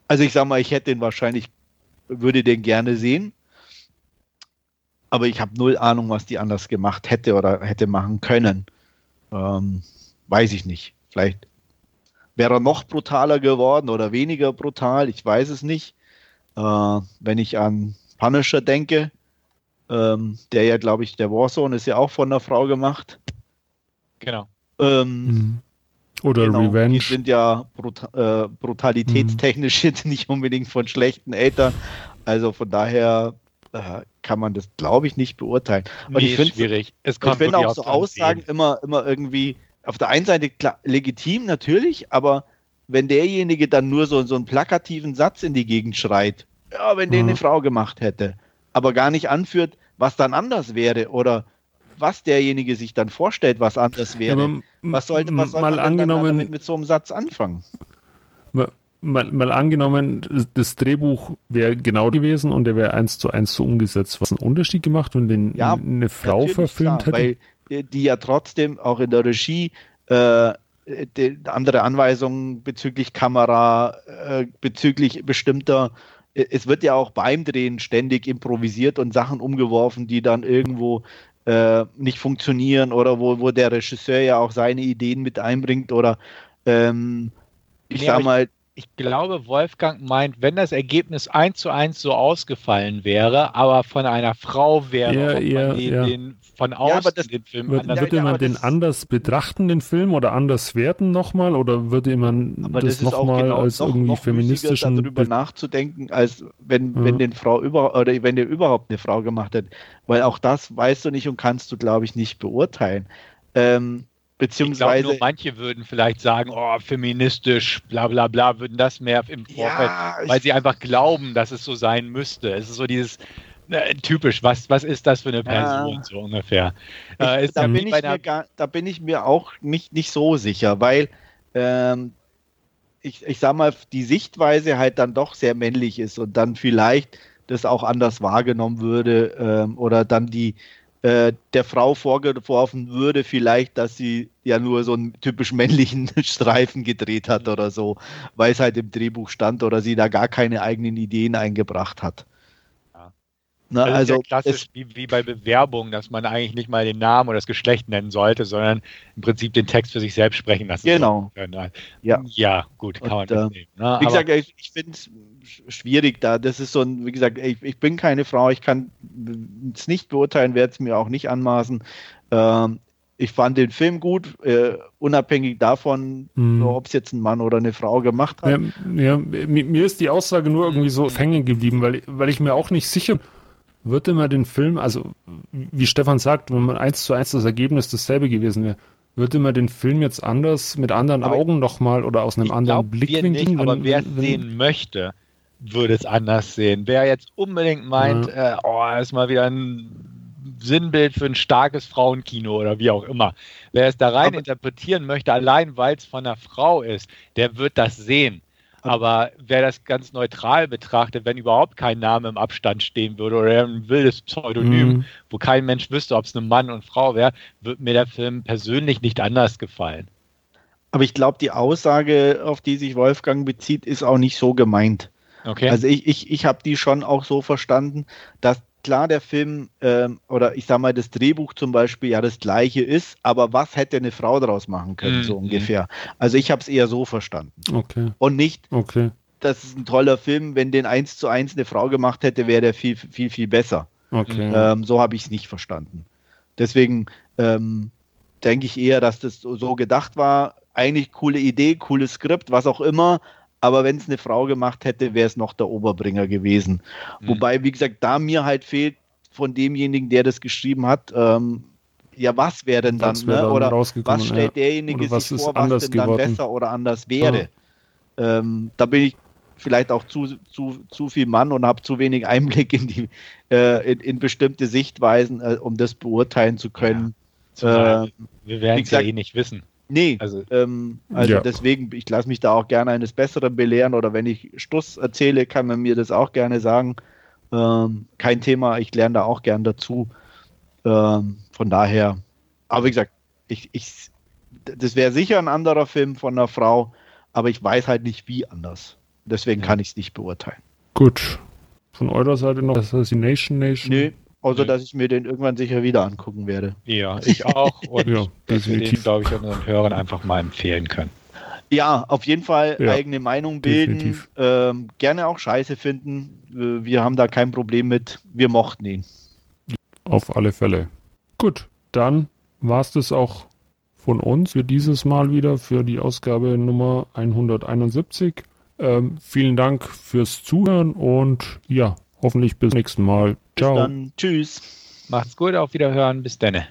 also ich sag mal, ich hätte den wahrscheinlich, würde den gerne sehen. Aber ich habe null Ahnung, was die anders gemacht hätte oder hätte machen können. Ähm, weiß ich nicht. Vielleicht wäre er noch brutaler geworden oder weniger brutal. Ich weiß es nicht. Äh, wenn ich an Punisher denke, ähm, der ja, glaube ich, der Warzone ist ja auch von einer Frau gemacht. Genau. Ähm, mhm. Oder genau, Revenge. Die sind ja brut äh, brutalitätstechnisch mhm. jetzt nicht unbedingt von schlechten Eltern. Also von daher kann man das, glaube ich, nicht beurteilen. Und nee, ich finde schwierig. Es ich finde auch so Aussagen immer, immer irgendwie auf der einen Seite klar, legitim natürlich, aber wenn derjenige dann nur so, so einen plakativen Satz in die Gegend schreit, ja, wenn mhm. den eine Frau gemacht hätte, aber gar nicht anführt, was dann anders wäre oder was derjenige sich dann vorstellt, was anders wäre. Ja, was sollte, was sollte mal man angenommen, mit, mit so einem Satz anfangen? Mal, mal, angenommen, das Drehbuch wäre genau gewesen und der wäre eins zu eins so umgesetzt. Was einen Unterschied gemacht, wenn den ja, eine Frau verfilmt klar, hätte? Weil die ja trotzdem auch in der Regie äh, andere Anweisungen bezüglich Kamera, äh, bezüglich bestimmter es wird ja auch beim Drehen ständig improvisiert und Sachen umgeworfen, die dann irgendwo äh, nicht funktionieren oder wo, wo der Regisseur ja auch seine Ideen mit einbringt oder ähm, ich nee, sag mal, ich glaube, Wolfgang meint, wenn das Ergebnis eins zu eins so ausgefallen wäre, aber von einer Frau wäre, ja, ja, den, ja. den, von außen ja, das, den Film wird, Würde man den anders betrachten, den Film, oder anders werten nochmal, oder würde man aber das, das nochmal genau, als noch, irgendwie noch feministischen darüber nachzudenken, als wenn, wenn den Frau über oder wenn der überhaupt eine Frau gemacht hat, weil auch das weißt du nicht und kannst du, glaube ich, nicht beurteilen. Ähm, Beziehungsweise. Ich glaube, manche würden vielleicht sagen, oh, feministisch, bla bla bla, würden das mehr im Vorfeld, ja, weil sie einfach glauben, dass es so sein müsste. Es ist so dieses äh, typisch, was, was ist das für eine Person, ja. so ungefähr. Äh, da, bin ich mir gar, da bin ich mir auch nicht, nicht so sicher, weil ähm, ich, ich sag mal, die Sichtweise halt dann doch sehr männlich ist und dann vielleicht das auch anders wahrgenommen würde ähm, oder dann die, äh, der Frau vorgeworfen würde, vielleicht, dass sie ja nur so einen typisch männlichen Streifen gedreht hat oder so, weil es halt im Drehbuch stand oder sie da gar keine eigenen Ideen eingebracht hat. Na, das also ist ja klassisch wie, wie, bei Bewerbungen, dass man eigentlich nicht mal den Namen oder das Geschlecht nennen sollte, sondern im Prinzip den Text für sich selbst sprechen lassen. Genau. Ja. ja, gut, kann Und, man das äh, nehmen. Ne? Wie gesagt, ich, ich finde es schwierig da. Das ist so ein, wie gesagt, ich, ich bin keine Frau, ich kann es nicht beurteilen, werde es mir auch nicht anmaßen. Ähm, ich fand den Film gut, äh, unabhängig davon, hm. ob es jetzt ein Mann oder eine Frau gemacht hat. Ja, ja, mir ist die Aussage nur irgendwie so hängen geblieben, weil, weil ich mir auch nicht sicher wird immer den Film, also wie Stefan sagt, wenn man eins zu eins das Ergebnis dasselbe gewesen wäre, wird immer den Film jetzt anders, mit anderen aber Augen nochmal oder aus einem anderen Blickwinkel. Nicht, aber wer es sehen möchte, würde es anders sehen. Wer jetzt unbedingt meint, ja. äh, oh, ist mal wieder ein Sinnbild für ein starkes Frauenkino oder wie auch immer. Wer es da rein aber interpretieren möchte, allein weil es von einer Frau ist, der wird das sehen. Aber wer das ganz neutral betrachtet, wenn überhaupt kein Name im Abstand stehen würde oder ein wildes Pseudonym, mhm. wo kein Mensch wüsste, ob es ein Mann und Frau wäre, würde mir der Film persönlich nicht anders gefallen. Aber ich glaube, die Aussage, auf die sich Wolfgang bezieht, ist auch nicht so gemeint. Okay. Also ich, ich, ich habe die schon auch so verstanden, dass klar der Film ähm, oder ich sag mal das Drehbuch zum Beispiel ja das gleiche ist, aber was hätte eine Frau daraus machen können, mhm. so ungefähr. Also ich habe es eher so verstanden. Okay. Und nicht, okay. das ist ein toller Film, wenn den eins zu eins eine Frau gemacht hätte, wäre der viel, viel, viel besser. Okay. Ähm, so habe ich es nicht verstanden. Deswegen ähm, denke ich eher, dass das so gedacht war. Eigentlich coole Idee, cooles Skript, was auch immer, aber wenn es eine Frau gemacht hätte, wäre es noch der Oberbringer gewesen. Mhm. Wobei, wie gesagt, da mir halt fehlt von demjenigen, der das geschrieben hat, ähm, ja, was wäre denn dann, ne? oder was stellt derjenige was sich vor, was denn geworden? dann besser oder anders wäre? Ja. Ähm, da bin ich vielleicht auch zu, zu, zu viel Mann und habe zu wenig Einblick in die äh, in, in, bestimmte Sichtweisen, äh, um das beurteilen zu können. Ja. Äh, wir werden es ja eh nicht wissen. Nee, also, ähm, also ja. deswegen, ich lasse mich da auch gerne eines Besseren belehren oder wenn ich Stuss erzähle, kann man mir das auch gerne sagen. Ähm, kein Thema, ich lerne da auch gern dazu. Ähm, von daher, aber wie gesagt, ich, ich, das wäre sicher ein anderer Film von einer Frau, aber ich weiß halt nicht, wie anders. Deswegen ja. kann ich es nicht beurteilen. Gut. Von eurer Seite noch Assassination Nation? Nö, außer dass ich mir den irgendwann sicher wieder angucken werde. Ja, ich auch. Und ja, dass wir den, glaube ich, unseren Hörern einfach mal empfehlen können. Ja, auf jeden Fall ja, eigene Meinung bilden. Ähm, gerne auch Scheiße finden. Wir haben da kein Problem mit. Wir mochten ihn. Auf alle Fälle. Gut, dann war es das auch von uns für dieses Mal wieder, für die Ausgabe Nummer 171. Ähm, vielen Dank fürs Zuhören und ja, hoffentlich bis zum nächsten Mal. Ciao. Bis dann. Tschüss. Macht's gut, auf Wiederhören. Bis denne.